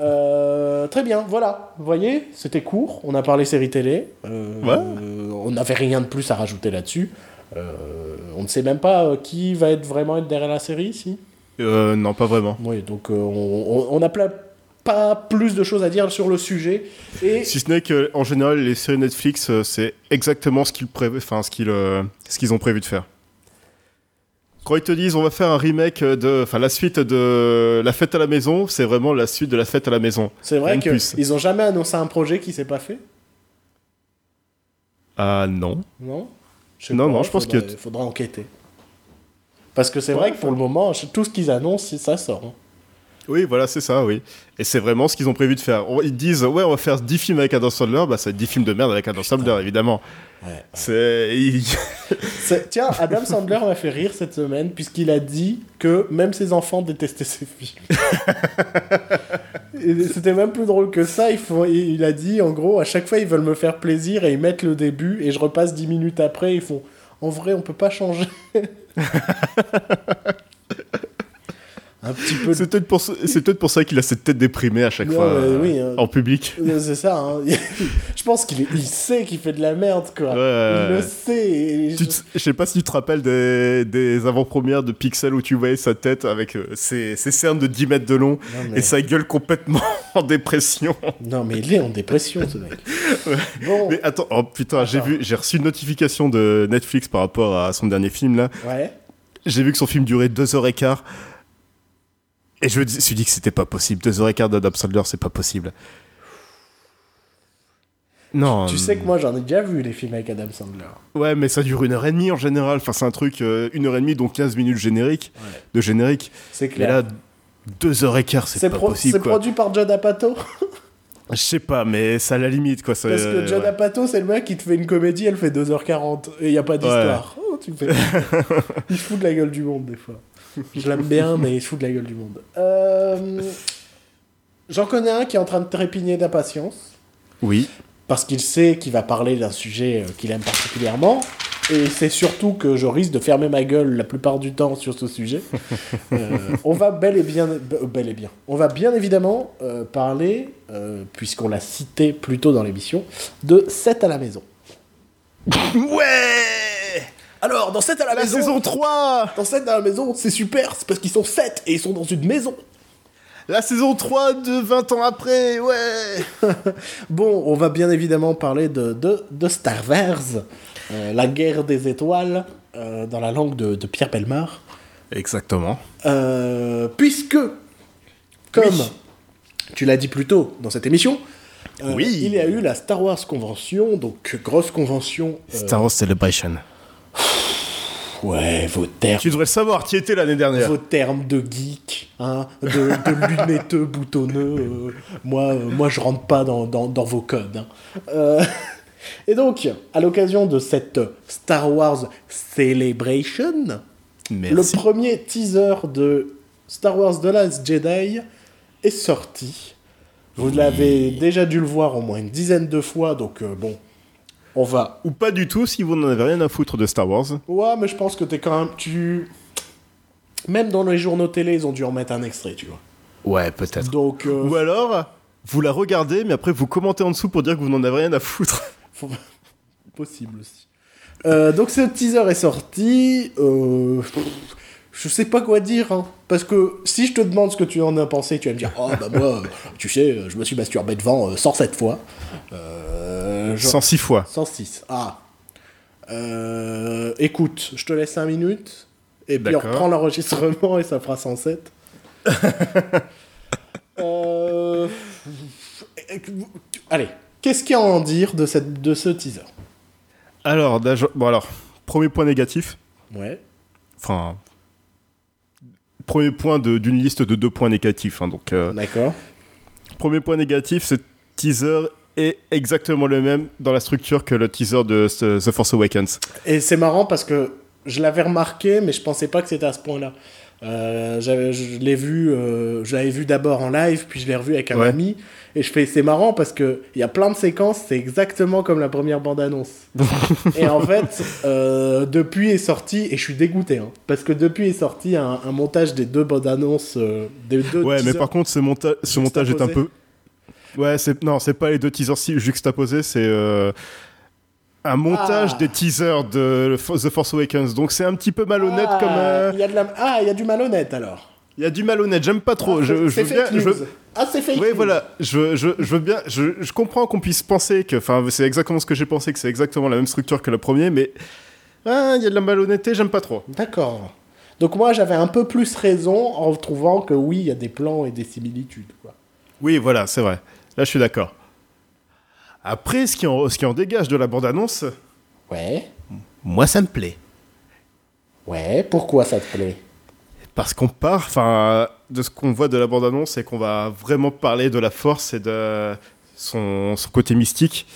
Euh, très bien, voilà. Vous voyez, c'était court. On a parlé série télé. Euh, Ouais. euh, on n'avait rien de plus à rajouter là-dessus. Euh, on ne sait même pas qui va être vraiment être derrière la série, si? Non, pas vraiment. Oui, donc on- n'a pas plus de choses à dire sur le sujet. Et Si ce n'est que, en général, les séries Netflix, c'est exactement ce qu'ils prévu, enfin, ce qu'ils, ce qu'ils ont prévu de faire. Quand ils te disent on va faire un remake de, enfin, la suite de La Fête à la Maison, c'est vraiment la suite de La Fête à la Maison. c'est vrai qu'ils ont jamais annoncé un projet qui s'est pas fait, Ah non. non? Non, pas, non, je pense que- faudra enquêter. Parce que c'est vrai que pour le moment, tout ce qu'ils annoncent, ça sort. Oui, voilà, c'est ça, oui. Et c'est vraiment ce qu'ils ont prévu de faire. Ils disent, ouais, on va faire 10 films avec Adam Sandler, bah, c'est 10 films de merde avec Adam Sandler, évidemment. Ouais. C'est. il- Tiens, Adam Sandler m'a fait rire cette semaine puisqu'il a dit que même ses enfants détestaient ses films. C'était même plus drôle que ça. Il, faut, il a dit, en gros, à chaque fois, ils veulent me faire plaisir et ils mettent le début et je repasse 10 minutes après. Ils font, en vrai, on peut pas changer. Un petit peu de C'est peut-être pour, ça- pour qu'il a cette tête déprimée à chaque Non, fois euh, oui, hein. en public. C'est ça, hein. je pense qu'il il sait qu'il fait de la merde, quoi. Ouais, il le sait. et je- Je sais pas si tu te rappelles des, des avant-premières de Pixel où tu voyais sa tête avec euh, ses, ses cernes de 10 mètres de long Non, mais... et sa gueule complètement en dépression. non, mais il est en dépression, ce mec. Bon, Mais attends, oh putain, j'ai vu, j'ai reçu une notification de Netflix par rapport à son dernier film là. ouais. J'ai vu que son film durait 2h15. Et je me suis dit que c'était pas possible. 2h15 d'Adam Sandler, c'est pas possible. Non. Tu sais que moi, j'en ai déjà vu les films avec Adam Sandler. Ouais, mais ça dure une heure et demie en général. Enfin, c'est un truc, euh, une heure et demie, donc 15 minutes générique, Ouais. de générique. C'est Mais clair. là, 2h15, c'est c'est pas possible. c'est produit par Judd Apatow? Je sais pas, mais c'est à la limite, quoi. ça- Parce que Judd ouais. Apatow, c'est le mec qui te fait une comédie, elle fait 2h40 et il n'y a pas d'histoire. Oh, tu me fais... il fout de la gueule du monde, des fois. Je l'aime bien, mais il se fout de la gueule du monde. Euh, J'en connais un qui est en train de trépigner d'impatience. Oui. parce qu'il sait qu'il va parler d'un sujet euh, qu'il aime particulièrement. Et c'est surtout que je risque de fermer ma gueule la plupart du temps sur ce sujet. Euh, on va bel et bien, be- bel et bien, on va bien évidemment euh, parler, euh, puisqu'on l'a cité plus tôt dans l'émission, de 7 à la maison. Ouais Alors, dans 7 à la, La maison, saison 3 dans 7 à la maison, c'est super, c'est parce qu'ils sont 7 et ils sont dans une maison. La saison 3 de 20 ans après, ouais Bon, on va bien évidemment parler de, de, de Star Wars, euh, la guerre des étoiles, euh, dans la langue de, de Pierre Belmar. Exactement. Euh, puisque, comme Oui. tu l'as dit plus tôt dans cette émission, Oui. il y a eu la Star Wars Convention, donc grosse convention. Star Wars Celebration. Ouais, vos termes. Tu devrais le savoir, qui était l'année dernière. Vos termes de geek, hein, de, de lunetteux boutonneux, euh, moi, euh, moi je rentre pas dans, dans, dans vos codes. hein. Euh, et donc, à l'occasion de cette Star Wars Celebration, Merci. le premier teaser de Star Wars The Last Jedi est sorti. Vous l'avez déjà dû le voir au moins une dizaine de fois, donc euh, bon, on va. Ou pas du tout si vous n'en avez rien à foutre de Star Wars. Ouais, mais je pense que t'es quand même. Tu. Même dans les journaux télé, ils ont dû en mettre un extrait, tu vois. Ouais, peut-être. Donc, euh, Ou alors, vous la regardez, mais après vous commentez en dessous pour dire que vous n'en avez rien à foutre. possible aussi. Euh, donc, ce teaser est sorti. Euh... Je sais pas quoi dire, hein. Parce que si je te demande ce que tu en as pensé, tu vas me dire Oh, bah moi, tu sais, je me suis masturbé devant euh, 107 fois. Euh, genre- 106 fois. 106. Ah. Euh, écoute, je te laisse 5 minutes. Et puis on reprend l'enregistrement et ça fera 107. Euh, Allez, qu'est-ce qu'il y a à en dire de, cette, de ce teaser? Alors, bon alors, premier point négatif. Ouais. Enfin, premier point d'une liste de deux points négatifs. hein, donc, euh, D'accord. premier point négatif, ce teaser est exactement le même dans la structure que le teaser de The Force Awakens. Et c'est marrant parce que je l'avais remarqué, mais je pensais pas que c'était à ce point-là. Euh, je l'ai vu, euh, je l'avais vu d'abord en live, puis je l'ai revu avec un Ouais. ami, et je fais, c'est marrant parce que il y a plein de séquences, c'est exactement comme la première bande-annonce. et en fait, euh, depuis est sorti, et je suis dégoûté, hein, parce que depuis est sorti un, un montage des deux bandes-annonces, euh, des deux. Ouais, mais par contre, ce, monta- ce montage est un peu. Ouais, c'est non, c'est pas les deux teasers juxtaposés, c'est euh, un montage Ah. des teasers de The Force Awakens. Donc c'est un petit peu malhonnête ah, comme. euh, il y a de la... ah, il y a du malhonnête alors. Il y a du malhonnête. J'aime pas trop. Ah, je, je bien. je-. Ah, c'est fake Oui, news. voilà, je, je, je veux bien, je, je comprends qu'on puisse penser que, enfin, c'est exactement ce que j'ai pensé, que c'est exactement la même structure que le premier, mais ah, il y a de la malhonnêteté, j'aime pas trop. D'accord. Donc moi j'avais un peu plus raison en trouvant que oui, il y a des plans et des similitudes. Quoi. Oui, voilà, c'est vrai. Là, je suis d'accord. Après, ce qui en, ce qui en dégage de la bande-annonce, Ouais. moi, ça me plaît. Ouais, pourquoi ça te plaît? Parce qu'on part, enfin, de ce qu'on voit de la bande-annonce, c'est qu'on va vraiment parler de la force et de son, son côté mystique,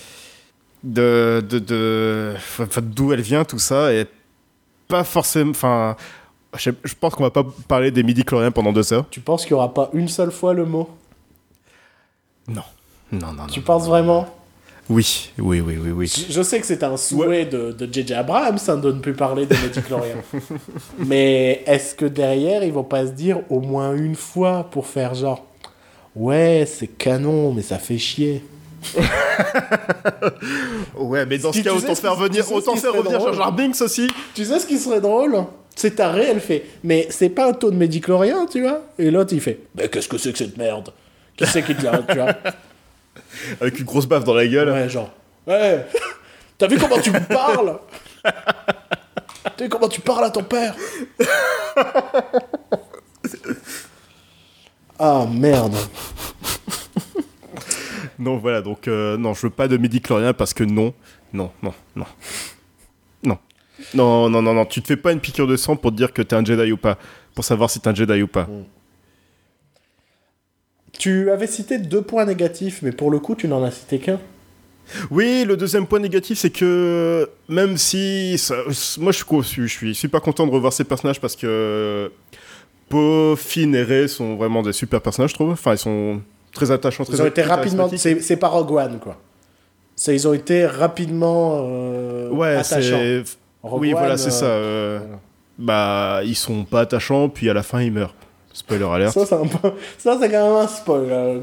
de, de, de, d'où elle vient, tout ça, et pas forcément, enfin, je, je pense qu'on va pas parler des midi-chloriens pendant deux heures. Tu penses qu'il n'y aura pas une seule fois le mot? Non. Non, non, non. Tu penses vraiment? Oui, oui, oui, oui, oui. je, sais que c'est un souhait de de J.J. Abrams hein, de ne plus parler des Médicloriens. Mais est-ce que derrière, ils vont pas se dire au moins une fois pour faire genre Ouais, c'est canon, mais ça fait chier. Ouais, mais dans ce cas, autant faire venir, autant faire revenir Jar Binks aussi. Tu sais ce qui serait drôle? C'est ta elle fait Mais c'est pas un taux de Médiclorien, tu vois? Et l'autre, il fait Mais qu'est-ce que c'est que cette merde? Qui c'est qui te l'a, tu vois Avec une grosse baffe dans la gueule. Ouais, genre. Ouais. T'as vu comment tu me parles T'as vu comment tu parles à ton père Ah merde. Non, voilà, donc euh, non, je veux pas de midi-chlorien parce que non, non, non, non. Non. Non, non, non, non, tu te fais pas une piqûre de sang pour te dire que t'es un Jedi ou pas, pour savoir si t'es un Jedi ou pas. Tu avais cité deux points négatifs, mais pour le coup, tu n'en as cité qu'un. Oui, le deuxième point négatif, c'est que même si. ça- moi, je suis, je suis, je suis super content de revoir ces personnages parce que. Poe, Finn et Rey sont vraiment des super personnages, je trouve. Enfin, ils sont très attachants, très Ils ont été rapidement. C'est pas Rogue One, quoi. Ils ont été rapidement euh, Ouais, attachants. Rogue Oui, voilà, c'est euh, ça. euh, voilà. Bah, ils sont pas attachants, puis à la fin, ils meurent. Spoiler alert. Ça, c'est un peu- ça, c'est quand même un spoil. euh.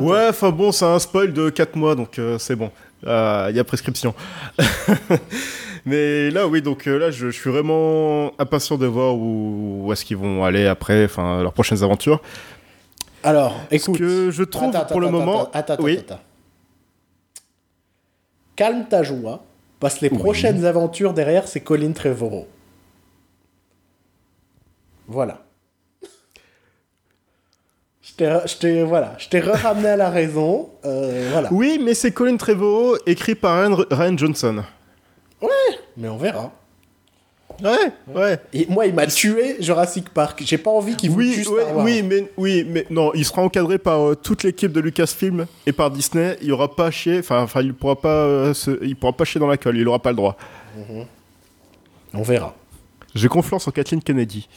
Ouais, enfin bon, c'est un spoil de 4 mois, donc euh, c'est bon. Il y a prescription. Mais là, oui, donc euh, là, je, je suis vraiment impatient de voir où, où est-ce qu'ils vont aller après, enfin, leurs prochaines aventures. Alors, Ce écoute. que je trouve Attends, pour le attends, moment. Attends, attends, oui. attends. Calme ta joie, parce que les prochaines aventures derrière, c'est Colin Trevorrow. Voilà. Je t'ai, voilà, je t'ai ramené à la raison. euh, voilà. Oui, mais c'est Colin Trevorrow, écrit par Ryan, Ryan Johnson. Mais on verra. Ouais, ouais. Et moi, il m'a tué Jurassic Park. J'ai pas envie qu'il vous Oui, tue Star ouais, oui, mais oui, mais non, il sera encadré par euh, toute l'équipe de Lucasfilm et par Disney. Il aura pas chier, enfin, il pourra pas, euh, se- il pourra pas chier dans la colle. Il aura pas le droit. On verra. J'ai confiance en Kathleen Kennedy.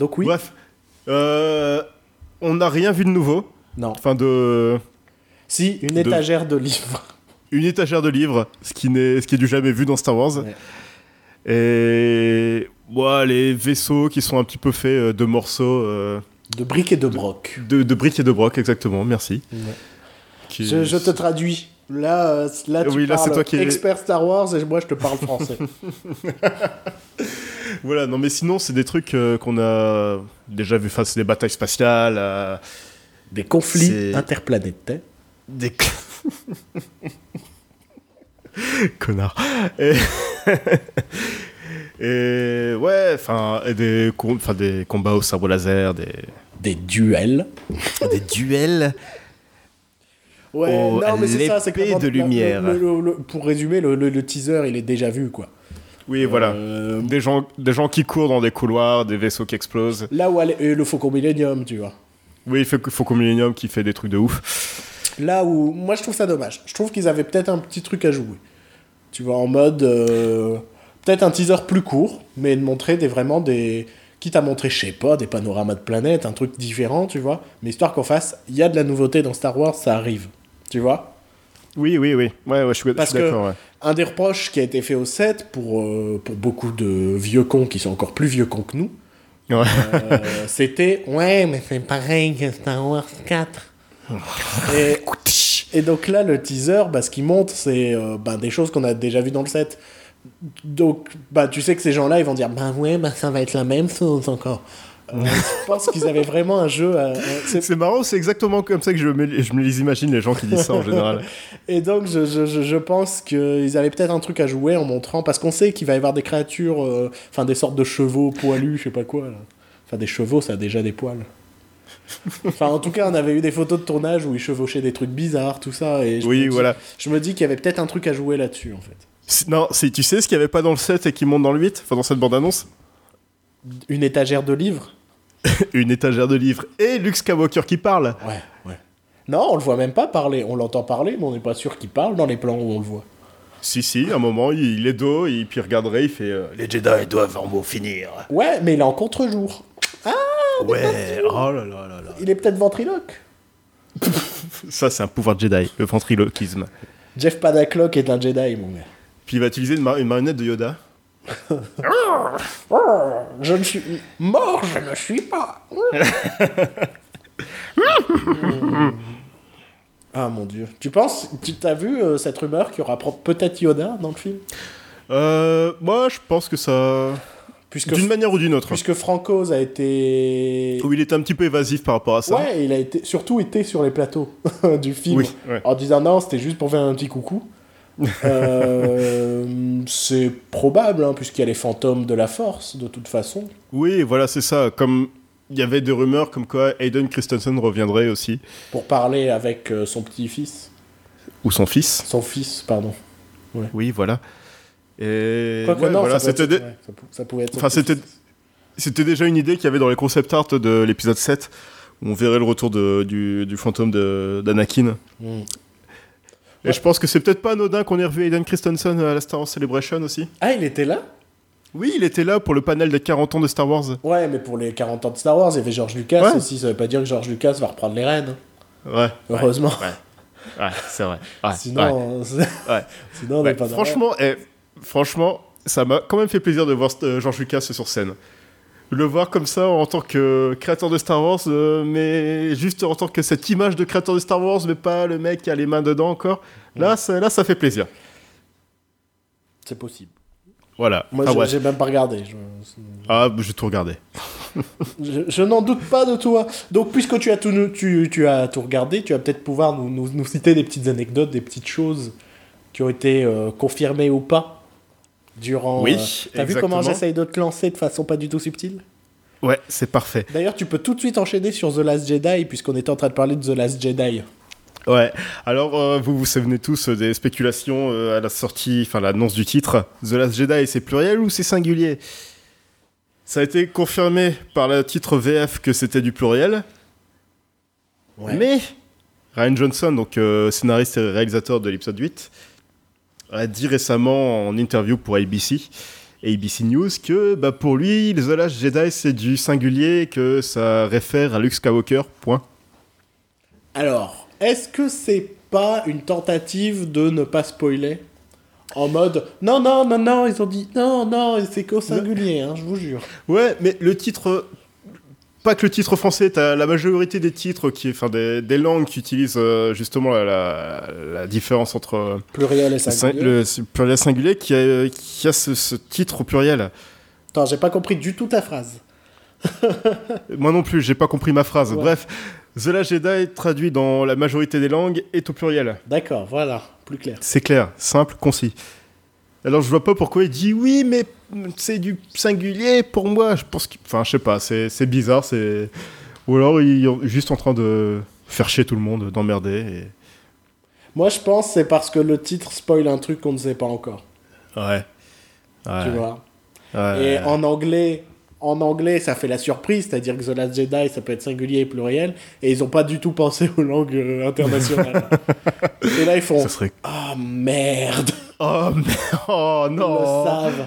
Donc oui. Bref, euh, on n'a rien vu de nouveau. Non. Enfin, de Si, une étagère de livres. une étagère de livres, ce qui n'est, ce qui est du jamais vu dans Star Wars. Ouais. Et ouais, les vaisseaux qui sont un petit peu faits euh, de morceaux euh, De briques et de broc. de, de briques et de broc, exactement. Merci. Qui- Je, je te traduis. Là, là tu Oui, là, c'est parles toi qui- expert Star Wars et moi, je te parle français. Voilà, non mais sinon c'est des trucs euh, qu'on a déjà vu face des batailles spatiales, à Des conflits interplanétaires. des... Connard. Et... et ouais, enfin, des, com- enfin, des combats au sabre laser, des, Des duels. des duels. Ouais, Oh, non, mais c'est ça, c'est de lumière. le- le- le- pour résumer, le, le- le teaser, il est déjà vu, quoi. Oui, voilà. Euh, Des gens, des gens qui courent dans des couloirs, des vaisseaux qui explosent. là où et le Faucon Millennium, tu vois. Oui, il fait Faucon Millennium qui fait des trucs de ouf. Là où. Moi, je trouve ça dommage. Je trouve qu'ils avaient peut-être un petit truc à jouer. Tu vois, en mode. euh, peut-être un teaser plus court, mais de montrer des, vraiment des. Quitte à montrer, je sais pas, des panoramas de planètes, un truc différent, tu vois. Mais histoire qu'en face, il y a de la nouveauté dans Star Wars, ça arrive. Tu vois? Oui, oui, oui. Ouais, ouais, je suis, je que- d'accord. ouais. Un des reproches qui a été fait au set pour, euh, pour beaucoup de vieux cons qui sont encore plus vieux cons que nous, Ouais. euh, c'était Ouais, mais c'est pareil que Star Wars 4. Et, et donc là, le teaser, bah, ce qui montre, c'est euh, bah, des choses qu'on a déjà vues dans le set. Donc, bah, tu sais que ces gens-là, ils vont dire Bah ouais, bah, ça va être la même chose encore. Euh, je pense qu'ils avaient vraiment un jeu. à- c'est- marrant, c'est exactement comme ça que je me, je me les imagine, les gens qui disent ça en général. Et donc, je, je, je, je pense qu'ils avaient peut-être un truc à jouer en montrant, parce qu'on sait qu'il va y avoir des créatures, euh, enfin des sortes de chevaux poilus, je sais pas quoi. Là. Enfin, des chevaux, ça a déjà des poils. Enfin, en tout cas, on avait eu des photos de tournage où ils chevauchaient des trucs bizarres, tout ça. Et je Oui, voilà. Je me dis qu'il y avait peut-être un truc à jouer là-dessus, en fait. Non, c'est- tu sais ce qu'il n'y avait pas dans le 7 et qui monte dans le 8, enfin dans cette bande-annonce? Une étagère de livres? Une étagère de livres et Luke Skywalker qui parle. Ouais, ouais. Non, on le voit même pas parler. On l'entend parler, mais on n'est pas sûr qu'il parle dans les plans où on le voit. Si, si, à un moment, il, est dos, et puis il regarderait, il fait euh, Les Jedi doivent en mot finir. Ouais, mais il est en contre-jour. Ouais, oh là là là là. Il est peut-être ventriloque. Ça, c'est un pouvoir Jedi, le ventriloquisme. Jeff Padaclock est un Jedi, mon gars. Puis il va utiliser une, mar- une marionnette de Yoda. Je ne suis mort, je ne suis pas. ah mon dieu. Tu penses, tu t'as vu euh, cette rumeur qu'il y aura peut-être Yoda dans le film? Euh, moi, je pense que ça. Puisque, D'une manière ou d'une autre. puisque Francoz a été. Où il était un petit peu évasif par rapport à ça. Ouais, il a été, surtout été sur les plateaux du film. Oui, ouais. En disant non, c'était juste pour faire un petit coucou. Euh, c'est probable, hein, puisqu'il y a les fantômes de la force, de toute façon. Oui, voilà, c'est ça. Comme il y avait des rumeurs comme quoi Hayden Christensen reviendrait aussi. Pour parler avec euh, son petit-fils. Ou son fils. Son fils, pardon. Oui, voilà. Et Quoique ouais, non, voilà, ça, peut c'était être- dé- ouais, ça, pou- ça pouvait être. Enfin, c'était déjà une idée qu'il y avait dans les concept art de l'épisode 7 où on verrait le retour de- du, du fantôme de- d'Anakin. Mm. Et je pense que c'est peut-être pas anodin qu'on ait revu Hayden Christensen à la Star Wars Celebration aussi. Ah, il était là? Oui, il était là pour le panel des 40 ans de Star Wars. Ouais, mais pour les 40 ans de Star Wars, il y avait George Lucas Ouais. aussi. Ça veut pas dire que George Lucas va reprendre les rênes. Ouais. Heureusement. Ouais, c'est vrai. Ouais, Sinon, c'est- ouais. sinon on Ouais, n'est pas dans franchement, eh, franchement, ça m'a quand même fait plaisir de voir euh, George Lucas sur scène. Le voir comme ça en tant que créateur de Star Wars, euh, mais juste en tant que cette image de créateur de Star Wars, mais pas le mec qui a les mains dedans encore. Là, ça, là, ça fait plaisir. C'est possible. Voilà. Moi, Ah, ouais. j'ai même pas regardé. je- Ah, j'ai tout regardé. je, je n'en doute pas de toi. Donc, puisque tu as tout, tu, tu as tout regardé, tu vas peut-être pouvoir nous, nous, nous citer des petites anecdotes, des petites choses qui ont été euh, confirmées ou pas durant. Oui, euh, T'as vu comment j'essaye de te lancer de façon pas du tout subtile? Ouais, c'est parfait. D'ailleurs, tu peux tout de suite enchaîner sur The Last Jedi, puisqu'on était en train de parler de The Last Jedi. Ouais. Alors, euh, vous vous souvenez tous euh, des spéculations euh, à la sortie, enfin l'annonce du titre. The Last Jedi, c'est pluriel ou c'est singulier? Ça a été confirmé par le titre VF que c'était du pluriel. Ouais. Mais Ryan Johnson, donc euh, scénariste et réalisateur de l'épisode 8, a dit récemment en interview pour ABC ABC News que bah, pour lui, The Last Jedi c'est du singulier, que ça réfère à Luke Skywalker. Point. Alors, est-ce que c'est pas une tentative de ne pas spoiler? En mode, non, non, non, non, ils ont dit, non, non, c'est qu'au singulier, hein, je vous jure. Ouais, mais le titre. Pas que le titre français, t'as la majorité des titres, qui, enfin des, des langues qui utilisent euh, justement la, la, la différence entre euh, Pluriel et le, singulier. le pluriel singulier qui a, qui a ce, ce titre au pluriel. Attends, j'ai pas compris du tout ta phrase. Moi non plus, j'ai pas compris ma phrase. Ouais. Bref, The Last Jedi traduit dans la majorité des langues est au pluriel. D'accord, voilà, plus clair. C'est clair, simple, concis. Alors je vois pas pourquoi il dit oui, mais c'est du singulier pour moi. Je pense que, enfin, je sais pas, c'est c'est bizarre, c'est ou alors il est juste en train de faire chier tout le monde, d'emmerder. et- Moi, je pense que c'est parce que le titre spoil un truc qu'on ne sait pas encore. Ouais. Ouais. Tu vois? Ouais. Et en anglais, en anglais, ça fait la surprise, c'est-à-dire que The Last Jedi, ça peut être singulier et pluriel, et ils ont pas du tout pensé aux langues euh, internationales. et là, ils font Ça serait. Ah merde Oh, mais... oh Ils non. le savent.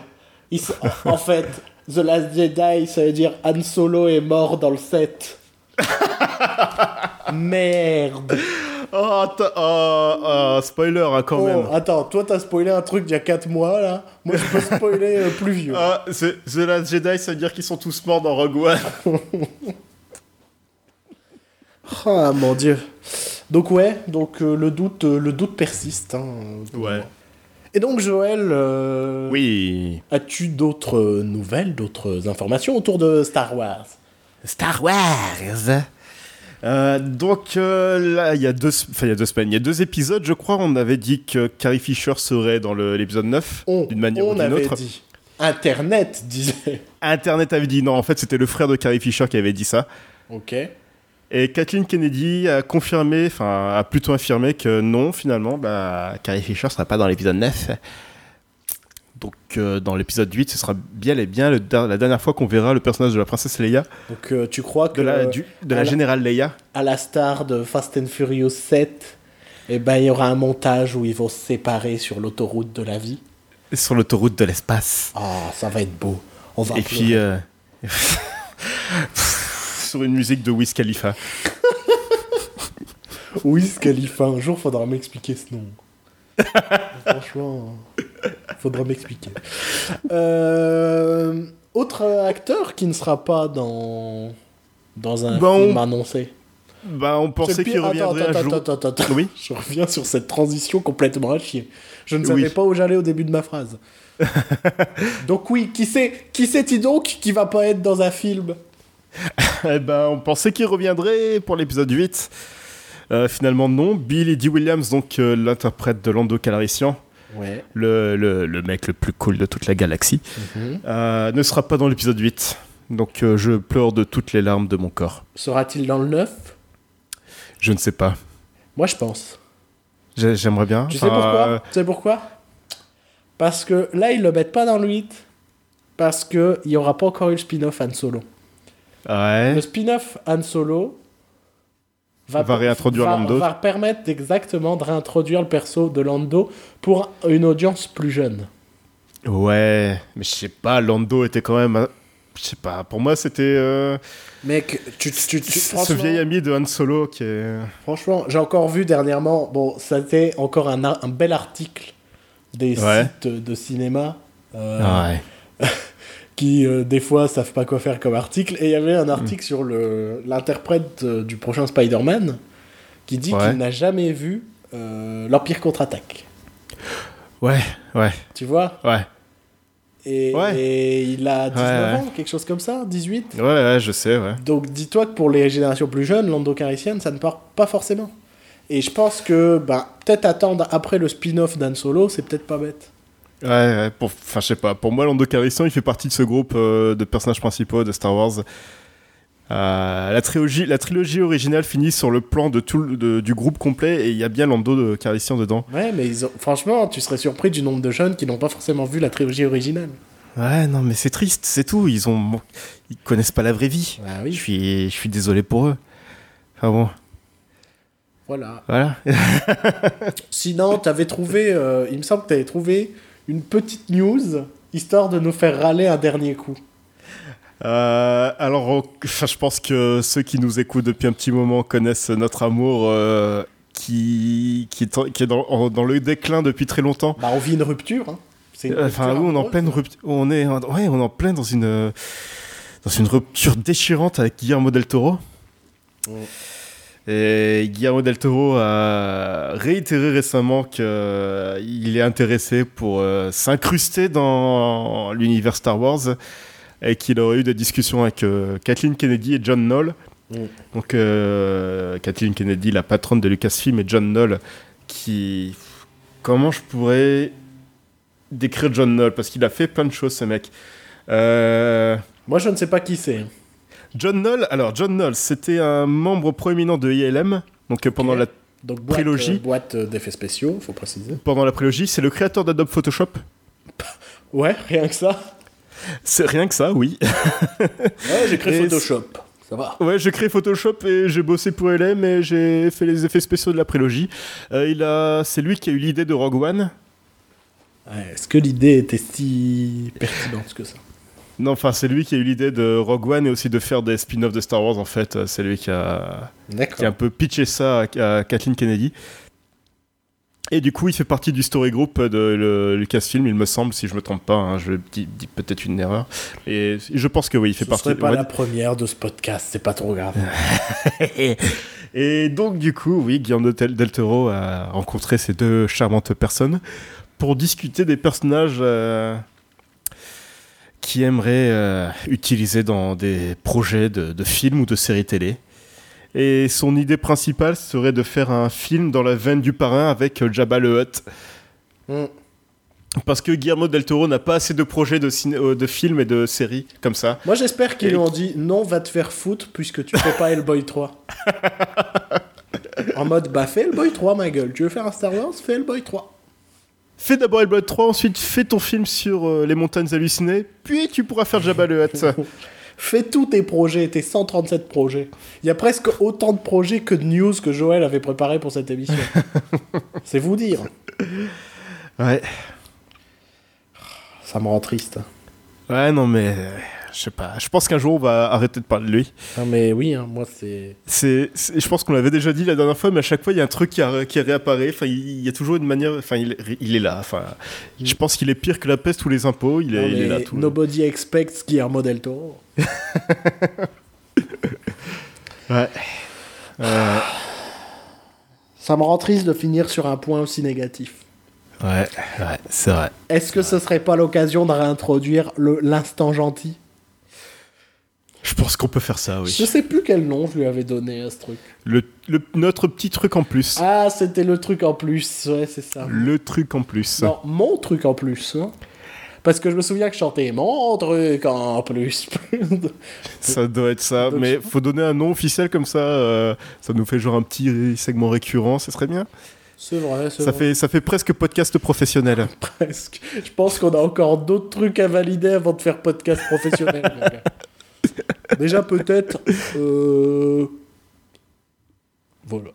Ils En fait, The Last Jedi, ça veut dire Han Solo est mort dans le set. merde Oh, oh, oh, spoiler hein, quand Oh, même. attends, toi t'as spoilé un truc d'il y a 4 mois là. Moi je peux spoiler euh, plus vieux. Ah, The Last Jedi, ça veut dire qu'ils sont tous morts dans Rogue One. Ah mon dieu. Donc ouais, donc euh, le doute, euh, le doute persiste. hein, Ouais. moi. Et donc Joël, euh, Oui. as-tu d'autres nouvelles, d'autres informations autour de Star Wars? Star Wars. Euh, donc euh, là, il y a deux, enfin il y a deux semaines, il y a deux épisodes, je crois, on avait dit que Carrie Fisher serait dans l'épisode 9 On, d'une manière on ou d'une avait autre. dit. Internet disait. Internet avait dit non, en fait c'était le frère de Carrie Fisher qui avait dit ça. Ok. Et Kathleen Kennedy a confirmé, enfin a plutôt affirmé que non, finalement, bah, Carrie Fisher sera pas dans l'épisode 9. Donc euh, dans l'épisode 8, ce sera bien et bien le la dernière fois qu'on verra le personnage de la princesse Leia, Donc euh, tu crois que de la, du- de la à la- générale Leia. à la star de Fast and Furious 7, eh ben il y aura un montage où ils vont se séparer sur l'autoroute de la vie. sur l'autoroute de l'espace. Ah, ça va être beau. On va Et pleurer. puis, euh, sur une musique de Wiz Khalifa. Wiz Khalifa, un jour faudra m'expliquer ce nom. Franchement, faudra m'expliquer. Euh, autre acteur qui ne sera pas dans, dans un Bon. film annoncé. Bah, on pensait qu'il reviendrait attends, un jour. attends, attends, attends. Oui. Je reviens sur cette transition complètement à chier. Je ne savais Oui. pas où j'allais au début de ma phrase. Donc oui, qui c'est qui c'est-il donc qui va pas être dans un film? Eh ben, on pensait qu'il reviendrait pour l'épisode 8. Euh, finalement, non. Billy D. Williams, donc euh, l'interprète de Lando Calrissian, Ouais. le, le, le mec le plus cool de toute la galaxie, euh, ne sera pas dans l'épisode 8. Donc, je pleure de toutes les larmes de mon corps. Sera-t-il dans le 9 Je ne sais pas. Moi je pense. J'ai- J'aimerais bien. Tu sais pourquoi? Tu sais pourquoi? Parce que là, ils le mettent pas dans le 8. Parce qu'il n'y aura pas encore eu le spin-off Han Solo. Ouais. Le spin-off Han Solo Va réintroduire va, Lando. va permettre exactement de réintroduire le perso de Lando pour une audience plus jeune. Ouais. Mais je sais pas, Lando était quand même. Je sais pas. Pour moi, c'était. euh, Mec, tu, tu, tu- ce vieil ami de Han Solo qui est. franchement, j'ai encore vu dernièrement, bon, ça c'était encore un, un bel article des Ouais. sites de cinéma. euh, Ouais. qui euh, des fois savent pas quoi faire comme article. Et il y avait un article sur le l'interprète euh, du prochain Spider-Man qui dit Ouais. qu'il n'a jamais vu euh, l'Empire contre-attaque. Ouais, ouais, Tu vois? Ouais. Et, Ouais. et il a 19 Ouais, ouais. ans, quelque chose comme ça, 18. Ouais, ouais, je sais, ouais. Donc dis-toi que pour les générations plus jeunes, Lando Calrissian, ça ne part pas forcément. Et je pense que ben, peut-être attendre après le spin-off d'Han Solo, c'est peut-être pas bête. Ouais, ouais, pour, enfin, je sais pas. Pour moi, Lando Calrissian, il fait partie de ce groupe euh, de personnages principaux de Star Wars. Euh, la, trilogie, la trilogie originale finit sur le plan de tout, le- de- du groupe complet et il y a bien Lando de Calrissian dedans. Ouais, mais ils ont- franchement, tu serais surpris du nombre de jeunes qui n'ont pas forcément vu la trilogie originale. Ouais, non, mais c'est triste, c'est tout. Ils ont, ils connaissent pas la vraie vie. Bah Je suis, je suis désolé pour eux. Enfin bon, voilà. voilà. Sinon, t'avais trouvé, euh, il me semble que t'avais trouvé une petite news, histoire de nous faire râler un dernier coup. Euh, alors, je pense que ceux qui nous écoutent depuis un petit moment connaissent notre amour euh, qui, qui est, en- qui est dans, le déclin depuis très longtemps. Bah, on vit une rupture. Hein. Une Enfin, rupture oui, on est en amoureuse. pleine rupture. On est, en- ouais, on est en plein dans une, euh, dans une rupture déchirante avec Guillermo del Toro. Mm. Et Guillermo del Toro a réitéré récemment qu'il est intéressé pour euh, s'incruster dans l'univers Star Wars et qu'il aurait eu des discussions avec euh, Kathleen Kennedy et John Knoll. Mm. Donc, euh, Kathleen Kennedy, la patronne de Lucasfilm, et John Knoll, qui. Comment je pourrais décrire John Knoll Parce qu'il a fait plein de choses, ce mec. Euh, Moi, je ne sais pas qui c'est. John Knoll, alors John Knoll, c'était un membre proéminent de ILM. Donc, euh, pendant la Donc, boîte, Prélogie. euh, boîte euh, d'effets spéciaux, faut préciser. pendant la prélogie, c'est le créateur d'Adobe Photoshop. Ouais, rien que ça. C'est rien que ça, oui. Ouais, j'ai créé Et Photoshop. Ça va. Ouais, j'ai créé Photoshop et j'ai bossé pour LM et j'ai fait les effets spéciaux de la prélogie. Euh, il a, c'est lui qui a eu l'idée de Rogue One. Ouais, Est-ce que l'idée était si pertinente que ça? Non, enfin, c'est lui qui a eu l'idée de Rogue One et aussi de faire des spin-offs de Star Wars. En fait, Euh, c'est lui qui a, qui a un peu pitché ça à, à Kathleen Kennedy. Et du coup, il fait partie du story group de le- Lucasfilm, il me semble, si je me trompe pas. hein, je dis, dis peut-être une erreur. Et je pense que oui, il fait Ce partie. serait pas la première de ce podcast, c'est pas trop grave. Et donc, du coup, oui, Guillaume del, del Toro a rencontré ces deux charmantes personnes pour discuter des personnages euh, qui aimeraient euh, utiliser dans des projets de, de films ou de séries télé. Et son idée principale serait de faire un film dans la veine du parrain avec euh, Jabba le Hutt. Hmm. Parce que Guillermo del Toro n'a pas assez de projets de, euh, de films et de séries comme ça. Moi, j'espère qu'ils lui ont dit non, va te faire foutre puisque tu fais pas Hellboy 3. en mode, bah fais Hellboy 3, ma gueule. Tu veux faire un Star Wars Fais Hellboy 3. Fais d'abord Hellboy 3, ensuite fais ton film sur euh, les montagnes hallucinées, puis tu pourras faire Jabba le Hutt. Fais tous tes projets, tes 137 projets. Il y a presque autant de projets que de news que Joël avait préparé pour cette émission. C'est vous dire. Ouais. Ça me rend triste. Ouais, non, mais euh, je sais pas. Je pense qu'un jour on va arrêter de parler de lui. Non, mais oui, hein, moi, c'est. C'est, je pense qu'on l'avait déjà dit la dernière fois, mais à chaque fois il y a un truc qui, a- qui réapparaît. Enfin, il y a toujours une manière. Enfin, il, il est là. Enfin, je pense qu'il est pire que la peste ou les impôts. Il est, il est là. Tout. Nobody expects Guillermo del Toro. Ouais. Euh, Ça me rend triste de finir sur un point aussi négatif. ouais, ouais, c'est vrai. Est-ce que ce serait pas l'occasion de réintroduire le- l'instant gentil? Je pense qu'on peut faire ça, oui. Je sais plus quel nom je lui avais donné à ce truc. Le, le- notre petit truc en plus. Ah, c'était le truc en plus, ouais, c'est ça. Le truc en plus. Non, mon truc en plus. hein. Parce que je me souviens que je chantais mon truc en plus. Ça doit être ça. Donc, mais faut donner un nom officiel comme ça. euh, ça nous fait genre un petit segment récurrent. Ça serait bien. c'est vrai, c'est Ça vrai. fait, ça fait presque podcast professionnel. Presque. Je pense qu'on a encore d'autres trucs à valider avant de faire podcast professionnel. Déjà, peut-être. euh, Voilà.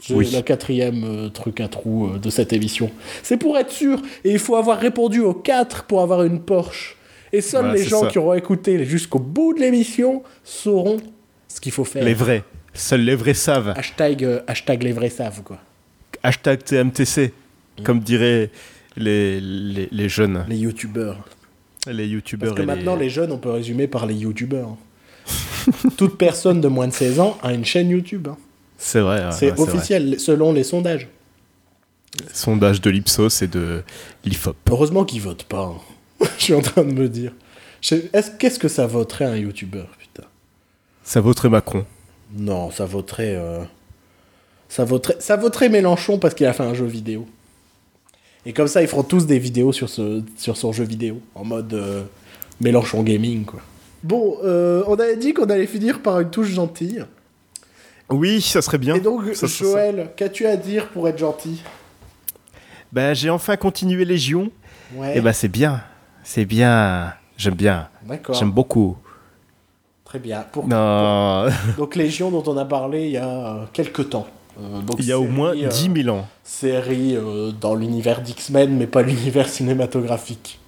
C'est Oui. la quatrième euh, truc à trous euh, de cette émission. C'est pour être sûr, et il faut avoir répondu aux quatre pour avoir une Porsche. Et seuls Voilà, les gens ça. qui auront écouté jusqu'au bout de l'émission sauront ce qu'il faut faire. Les vrais. Seuls les vrais savent. Hashtag, euh, hashtag les vrais savent, quoi. Hashtag TMTC. Comme diraient les, les, les jeunes. Les youtubeurs. Les youtubeurs Parce que et maintenant, les jeunes, on peut résumer par les youtubeurs. Toute personne de moins de 16 ans a une chaîne YouTube. hein. C'est vrai. ouais, c'est ouais, vrai. officiel, selon les sondages. Sondage de l'Ipsos et de l'IFOP. Heureusement qu'ils votent pas. hein. Je suis en train de me dire. Qu'est-ce que ça vautrait un youtubeur, putain? Ça vautrait Macron. Non, ça vautrait. euh, Ça vautrait, ça vautrait Mélenchon parce qu'il a fait un jeu vidéo. Et comme ça, ils feront tous des vidéos sur, ce, sur son jeu vidéo, en mode euh, Mélenchon Gaming, quoi. Bon, euh, on avait dit qu'on allait finir par une touche gentille. Oui, ça serait bien. Et donc, Ça. Joël, qu'as-tu à dire pour être gentil? Bah, j'ai enfin continué Légion. Ouais, Et bah, c'est bien. C'est bien. J'aime bien. d'accord. J'aime beaucoup. Très bien. Pour... Non, Donc, Légion, dont on a parlé il y a quelques temps. Euh, donc, il y a au moins euh, 10 000 ans. série euh, dans l'univers d'X-Men, mais pas l'univers cinématographique.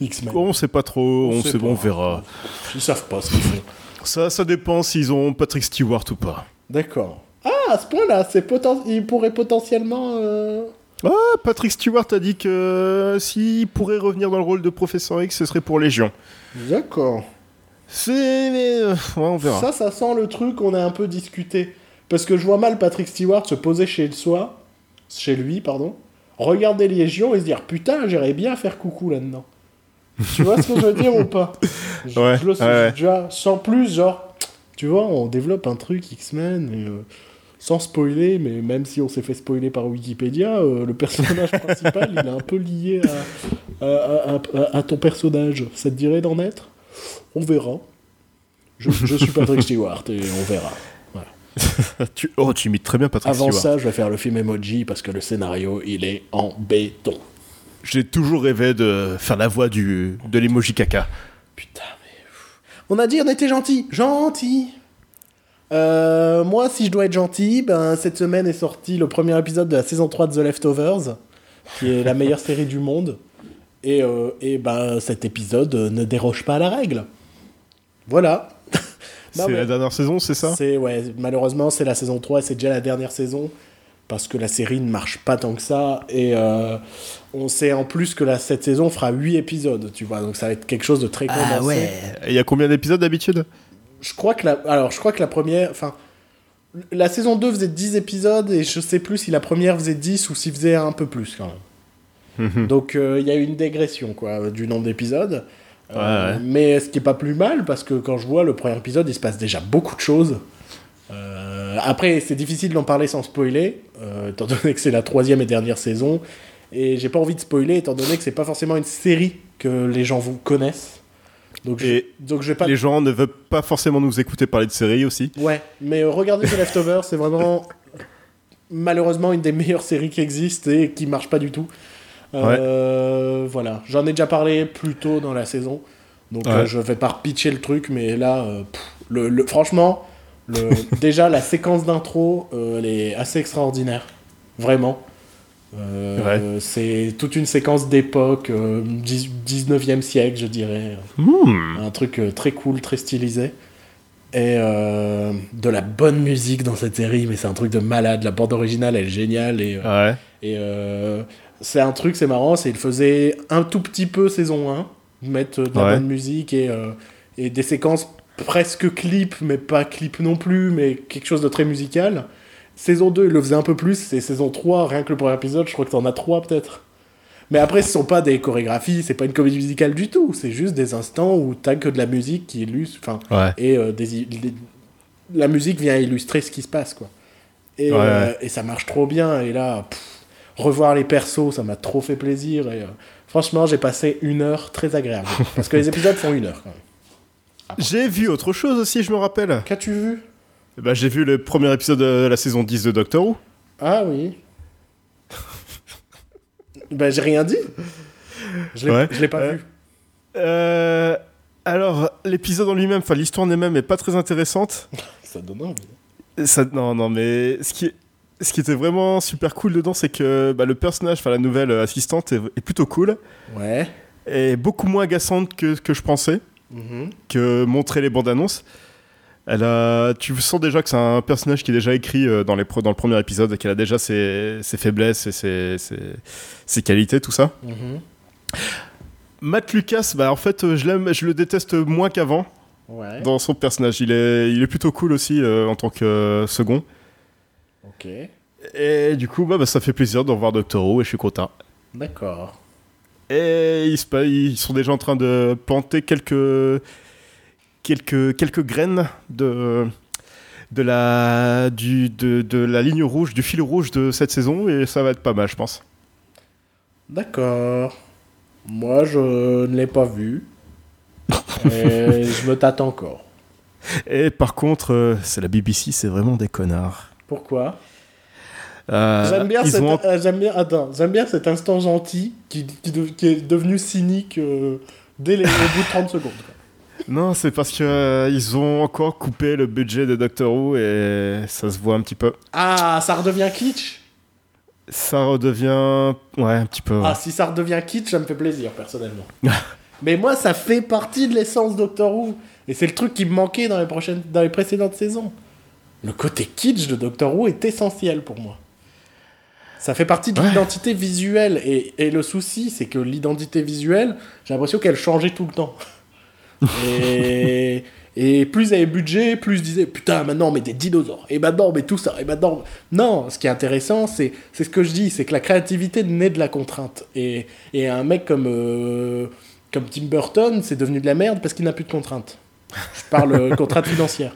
X-Men. On sait pas trop, on, sait sait, pas. on verra. Ils savent pas ce qu'ils font. Ça, ça dépend s'ils ont Patrick Stewart ou pas. D'accord. Ah, à ce point-là, c'est poten... il pourrait potentiellement. euh, Ah, Patrick Stewart a dit que euh, s'il pourrait revenir dans le rôle de Professeur X, ce serait pour Légion. D'accord. C'est. euh, ouais, on verra. Ça, ça sent le truc qu'on a un peu discuté. Parce que je vois mal Patrick Stewart se poser chez soi, chez lui, pardon, regarder Légion et se dire putain, j'irais bien faire coucou là-dedans. tu vois ce que je veux dire ou pas je, Ouais, je le sais ouais, déjà, sans plus, genre, tu vois, on développe un truc X-Men et. euh, sans spoiler, mais même si on s'est fait spoiler par Wikipédia, euh, le personnage principal, il est un peu lié à, à, à- à- à ton personnage. Ça te dirait d'en être? On verra. Je, je suis Patrick Stewart et on verra. Tu... Oh, tu imites très bien Patrick Avant Stewart. ça, je vais faire le film Emoji parce que le scénario, il est en béton. J'ai toujours rêvé de faire la voix du... de l'emoji caca. Putain, mais... On a dit on était gentil. Gentil Euh, Moi, si je dois être gentil, ben, cette semaine est sorti le premier épisode de la saison 3 de The Leftovers, qui est la meilleure série du monde. Et, euh, et ben, cet épisode ne déroge pas à la règle. Voilà. C'est mais- la dernière saison, c'est ça? C'est ouais, malheureusement c'est la saison 3 et c'est déjà la dernière saison parce que la série ne marche pas tant que ça et euh, on sait en plus que la, cette saison fera 8 épisodes, tu vois. Donc ça va être quelque chose de très condensé. Ah ouais. Il y a combien d'épisodes d'habitude? Je crois que la alors je crois que la première enfin la saison 2 faisait 10 épisodes et je sais plus si la première faisait 10 ou s'il faisait un peu plus quand même. Donc euh, il y a eu une dégression quoi du nombre d'épisodes. Euh, Ouais, ouais. Mais ce qui est pas plus mal parce que quand je vois le premier épisode, il se passe déjà beaucoup de choses. Euh, après, c'est difficile d'en parler sans spoiler, euh, étant donné que c'est la troisième et dernière saison. Et j'ai pas envie de spoiler, étant donné que c'est pas forcément une série que les gens vous connaissent. Donc, je, Et donc je vais pas. Les gens ne veulent pas forcément nous écouter parler de séries aussi. Ouais, mais regardez The Leftovers, c'est vraiment malheureusement une des meilleures séries qui existent et qui marche pas du tout. Euh, Voilà, j'en ai déjà parlé plus tôt dans la saison, donc Ouais. euh, je vais pas pitcher le truc, mais là, euh, pff, le, le- franchement, le, déjà la séquence d'intro, euh, elle est assez extraordinaire, vraiment. C'est toute une séquence d'époque, euh, 10 19e siècle, je dirais. Hmm. Un truc très cool, très stylisé. Et de la bonne musique dans cette série, mais c'est un truc de malade. La bande originale, elle est géniale. Et, Ouais. et c'est un truc, c'est marrant, c'est il faisait un tout petit peu saison 1, mettre de la Ouais. bonne musique et, euh, et des séquences presque clip, mais pas clip non plus, mais quelque chose de très musical. Saison 2, il le faisait un peu plus, et saison 3, rien que le premier épisode, je crois que t'en as 3 peut-être. Mais après, ce sont pas des chorégraphies, c'est pas une comédie musicale du tout, c'est juste des instants où t'as que de la musique qui illustre, enfin, Ouais. et euh, des, des- la musique vient illustrer ce qui se passe, quoi. Et, Ouais, euh, et ça marche trop bien, et là, pff, revoir les persos, ça m'a trop fait plaisir, et euh, franchement, j'ai passé une heure très agréable. parce que les épisodes font une heure, quand même. J'ai vu autre chose aussi, je me rappelle. Qu'as-tu vu? Bah, j'ai vu le premier épisode de la saison 10 de Doctor Who. Ah oui. ben, j'ai rien dit. Je l'ai Ouais. je l'ai pas Euh, vu. Euh, alors, l'épisode en lui-même, enfin l'histoire en elle-même est pas très intéressante. Ça donne envie. Ça, non, non, mais ce qui, est- ce qui était vraiment super cool dedans, c'est que bah, le personnage, enfin la nouvelle assistante, est, est plutôt cool. Ouais. Et beaucoup moins agaçante que, que je pensais, Mhm. que montrer les bandes annonces. Elle a, tu sens déjà que c'est un personnage qui est déjà écrit euh, dans, les, pro- dans le premier épisode, et qu'elle a déjà ses, ses faiblesses et ses, ses, ses qualités, tout ça. Mhm. Matt Lucas, bah en fait, euh, je l'aime, je le déteste moins qu'avant Ouais. dans son personnage. Il est, il est plutôt cool aussi euh, en tant que euh, second. Ok. Et du coup, bah, bah, ça fait plaisir de revoir Doctor Who et je suis content. D'accord. Et ils, se pa- ils sont déjà en train de planter quelques, quelques, quelques graines de, de, la, du, de, de la ligne rouge, du fil rouge de cette saison. Et ça va être pas mal, je pense. D'accord. Moi, je ne l'ai pas vu. Et je me tâte encore. Et par contre, euh, c'est la BBC, c'est vraiment des connards. Pourquoi? J'aime bien, ils cet- ont- euh, j'aime bien, attends, j'aime bien cet instant gentil qui, qui, de- qui est devenu cynique euh, dès les, au bout de 30 secondes. quoi. Non, c'est parce que euh, ils ont encore coupé le budget de Doctor Who et ça se voit un petit peu. Ah, ça redevient kitsch? Ça redevient. Ouais, un petit peu. ouais. Ah, si ça redevient kitsch, ça me fait plaisir, personnellement. Mais moi, ça fait partie de l'essence Doctor Who. Et c'est le truc qui me manquait dans les, prochaines, dans les précédentes saisons. Le côté kitsch de Doctor Who est essentiel pour moi. Ça fait partie de Ouais. l'identité visuelle. Et, et le souci, c'est que l'identité visuelle, j'ai l'impression qu'elle changeait tout le temps. et, et plus il y avait budget, plus je disais putain, maintenant on met des dinosaures. Et maintenant on met tout ça. Et maintenant. Non, ce qui est intéressant, c'est c'est ce que je dis c'est que la créativité naît de la contrainte. Et, et un mec comme, euh, comme Tim Burton, c'est devenu de la merde parce qu'il n'a plus de contraintes. Je parle euh, contrainte financière.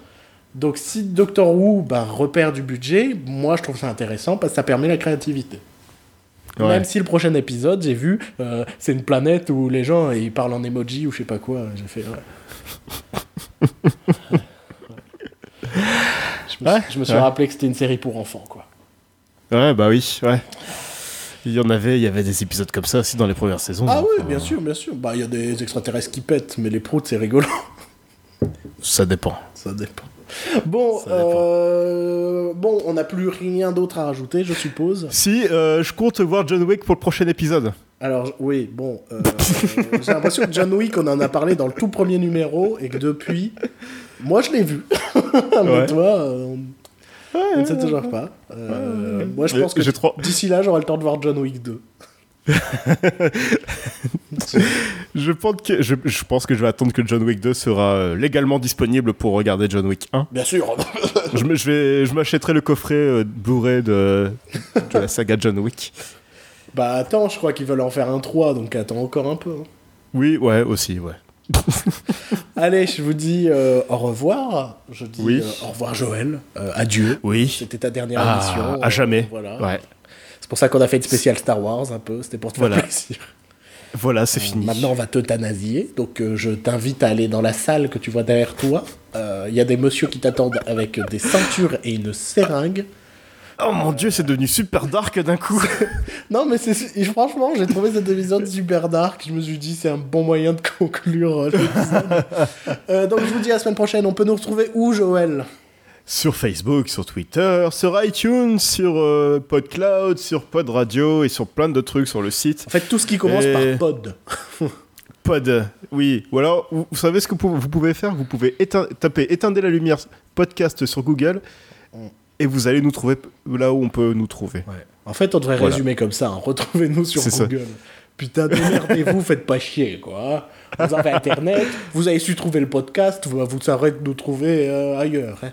Donc si Doctor Who bah, repère du budget, moi je trouve ça intéressant parce que ça permet la créativité. Ouais. Même si le prochain épisode, j'ai vu, euh, c'est une planète où les gens ils parlent en emoji ou je sais pas quoi. J'ai fait. ouais. je me, Ouais, je me suis rappelé que c'était une série pour enfants, quoi. Ouais, bah oui, ouais. Il y en avait, il y avait des épisodes comme ça aussi dans les premières saisons. Ah donc, oui, euh, bien sûr, bien sûr. Bah, il y a des extraterrestres qui pètent, mais les proutes, c'est rigolo. Ça dépend. Ça dépend. Bon, euh, bon, on n'a plus rien d'autre à rajouter, je suppose. Si, euh, je compte voir John Wick pour le prochain épisode. Alors, oui, bon, euh, j'ai l'impression que John Wick, on en a parlé dans le tout premier numéro, et que depuis, moi, je l'ai vu. mais Ouais. toi, euh, on on ne sait toujours pas. Euh, moi, je pense que d'ici là, j'aurai le temps de voir John Wick 2. Je pense que je, je pense que je vais attendre que John Wick 2 sera euh, légalement disponible pour regarder John Wick 1. Bien sûr. je vais, je m'achèterai le coffret euh, Blu-ray de, de la saga John Wick. bah, attends, je crois qu'ils veulent en faire un 3, donc attends encore un peu. hein. Oui, ouais, aussi, ouais. Allez, je vous dis euh, au revoir. Je dis Oui. euh, au revoir, Joël. Adieu. Oui. C'était ta dernière Ah, émission. à jamais. Voilà. Ouais. C'est pour ça qu'on a fait une spéciale Star Wars un peu. C'était pour te faire Voilà. plaisir. Voilà, c'est fini. Maintenant, on va t'euthanasier. Donc, euh, je t'invite à aller dans la salle que tu vois derrière toi. Euh, Il y a des messieurs qui t'attendent avec des ceintures et une seringue. Oh mon dieu, c'est devenu super dark d'un coup. Non, mais c'est franchement, j'ai trouvé cet épisode super dark. Je me suis dit, c'est un bon moyen de conclure euh, l'épisode. Euh, donc, je vous dis à la semaine prochaine. On peut nous retrouver où, Joël? Sur Facebook, sur Twitter, sur iTunes, sur euh, PodCloud, sur Pod Radio et sur plein de trucs sur le site. En fait, tout ce qui commence Et- par pod. Pod, oui. Ou alors, vous, vous savez ce que vous, pouvez faire? Vous pouvez taper Éteindre la lumière podcast sur Google et vous allez nous trouver là où on peut nous trouver. En fait, on devrait Voilà. résumer comme ça. hein. Retrouvez-nous sur ça. Google. Putain, démerdez-vous, faites pas chier, quoi. Vous avez Internet, vous avez su trouver le podcast, vous, vous saurez nous trouver euh, ailleurs. hein.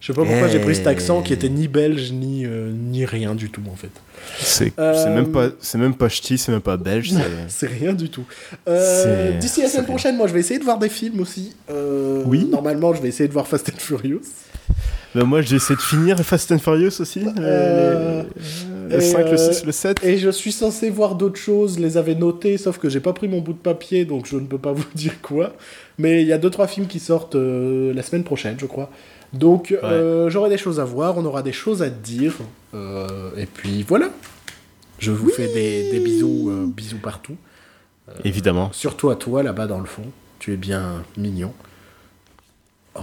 Je sais pas pourquoi j'ai pris cet accent qui était ni belge, ni, euh, ni rien du tout, en fait. C'est Euh, même pas, c'est même pas ch'ti, c'est même pas belge. c'est- rien du tout. Euh, D'ici la semaine rien. prochaine, moi, je vais essayer de voir des films aussi. Euh, Oui. Normalement, je vais essayer de voir Fast and Furious. Ben, moi, j'ai essayé de finir Fast and Furious aussi. Euh, les, le et, 5, le euh, 6, le 7. Et je suis censé voir d'autres choses, les avais notés, sauf que j'ai pas pris mon bout de papier, donc je ne peux pas vous dire quoi. Mais il y a deux trois films qui sortent euh, la semaine prochaine, je crois. Donc euh, j'aurai des choses à voir, on aura des choses à dire. euh, et puis voilà. Je vous fais des, des bisous, euh, bisous partout. Évidemment. Surtout à toi là-bas dans le fond. Tu es bien mignon. Oh.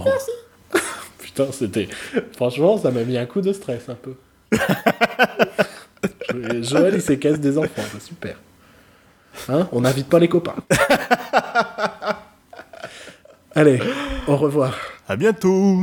Putain, c'était. Franchement, ça m'a mis un coup de stress un peu. Jo- Joël, il s'écasse des enfants, c'est super. Hein On n'invite pas les copains. Allez, au revoir. À bientôt.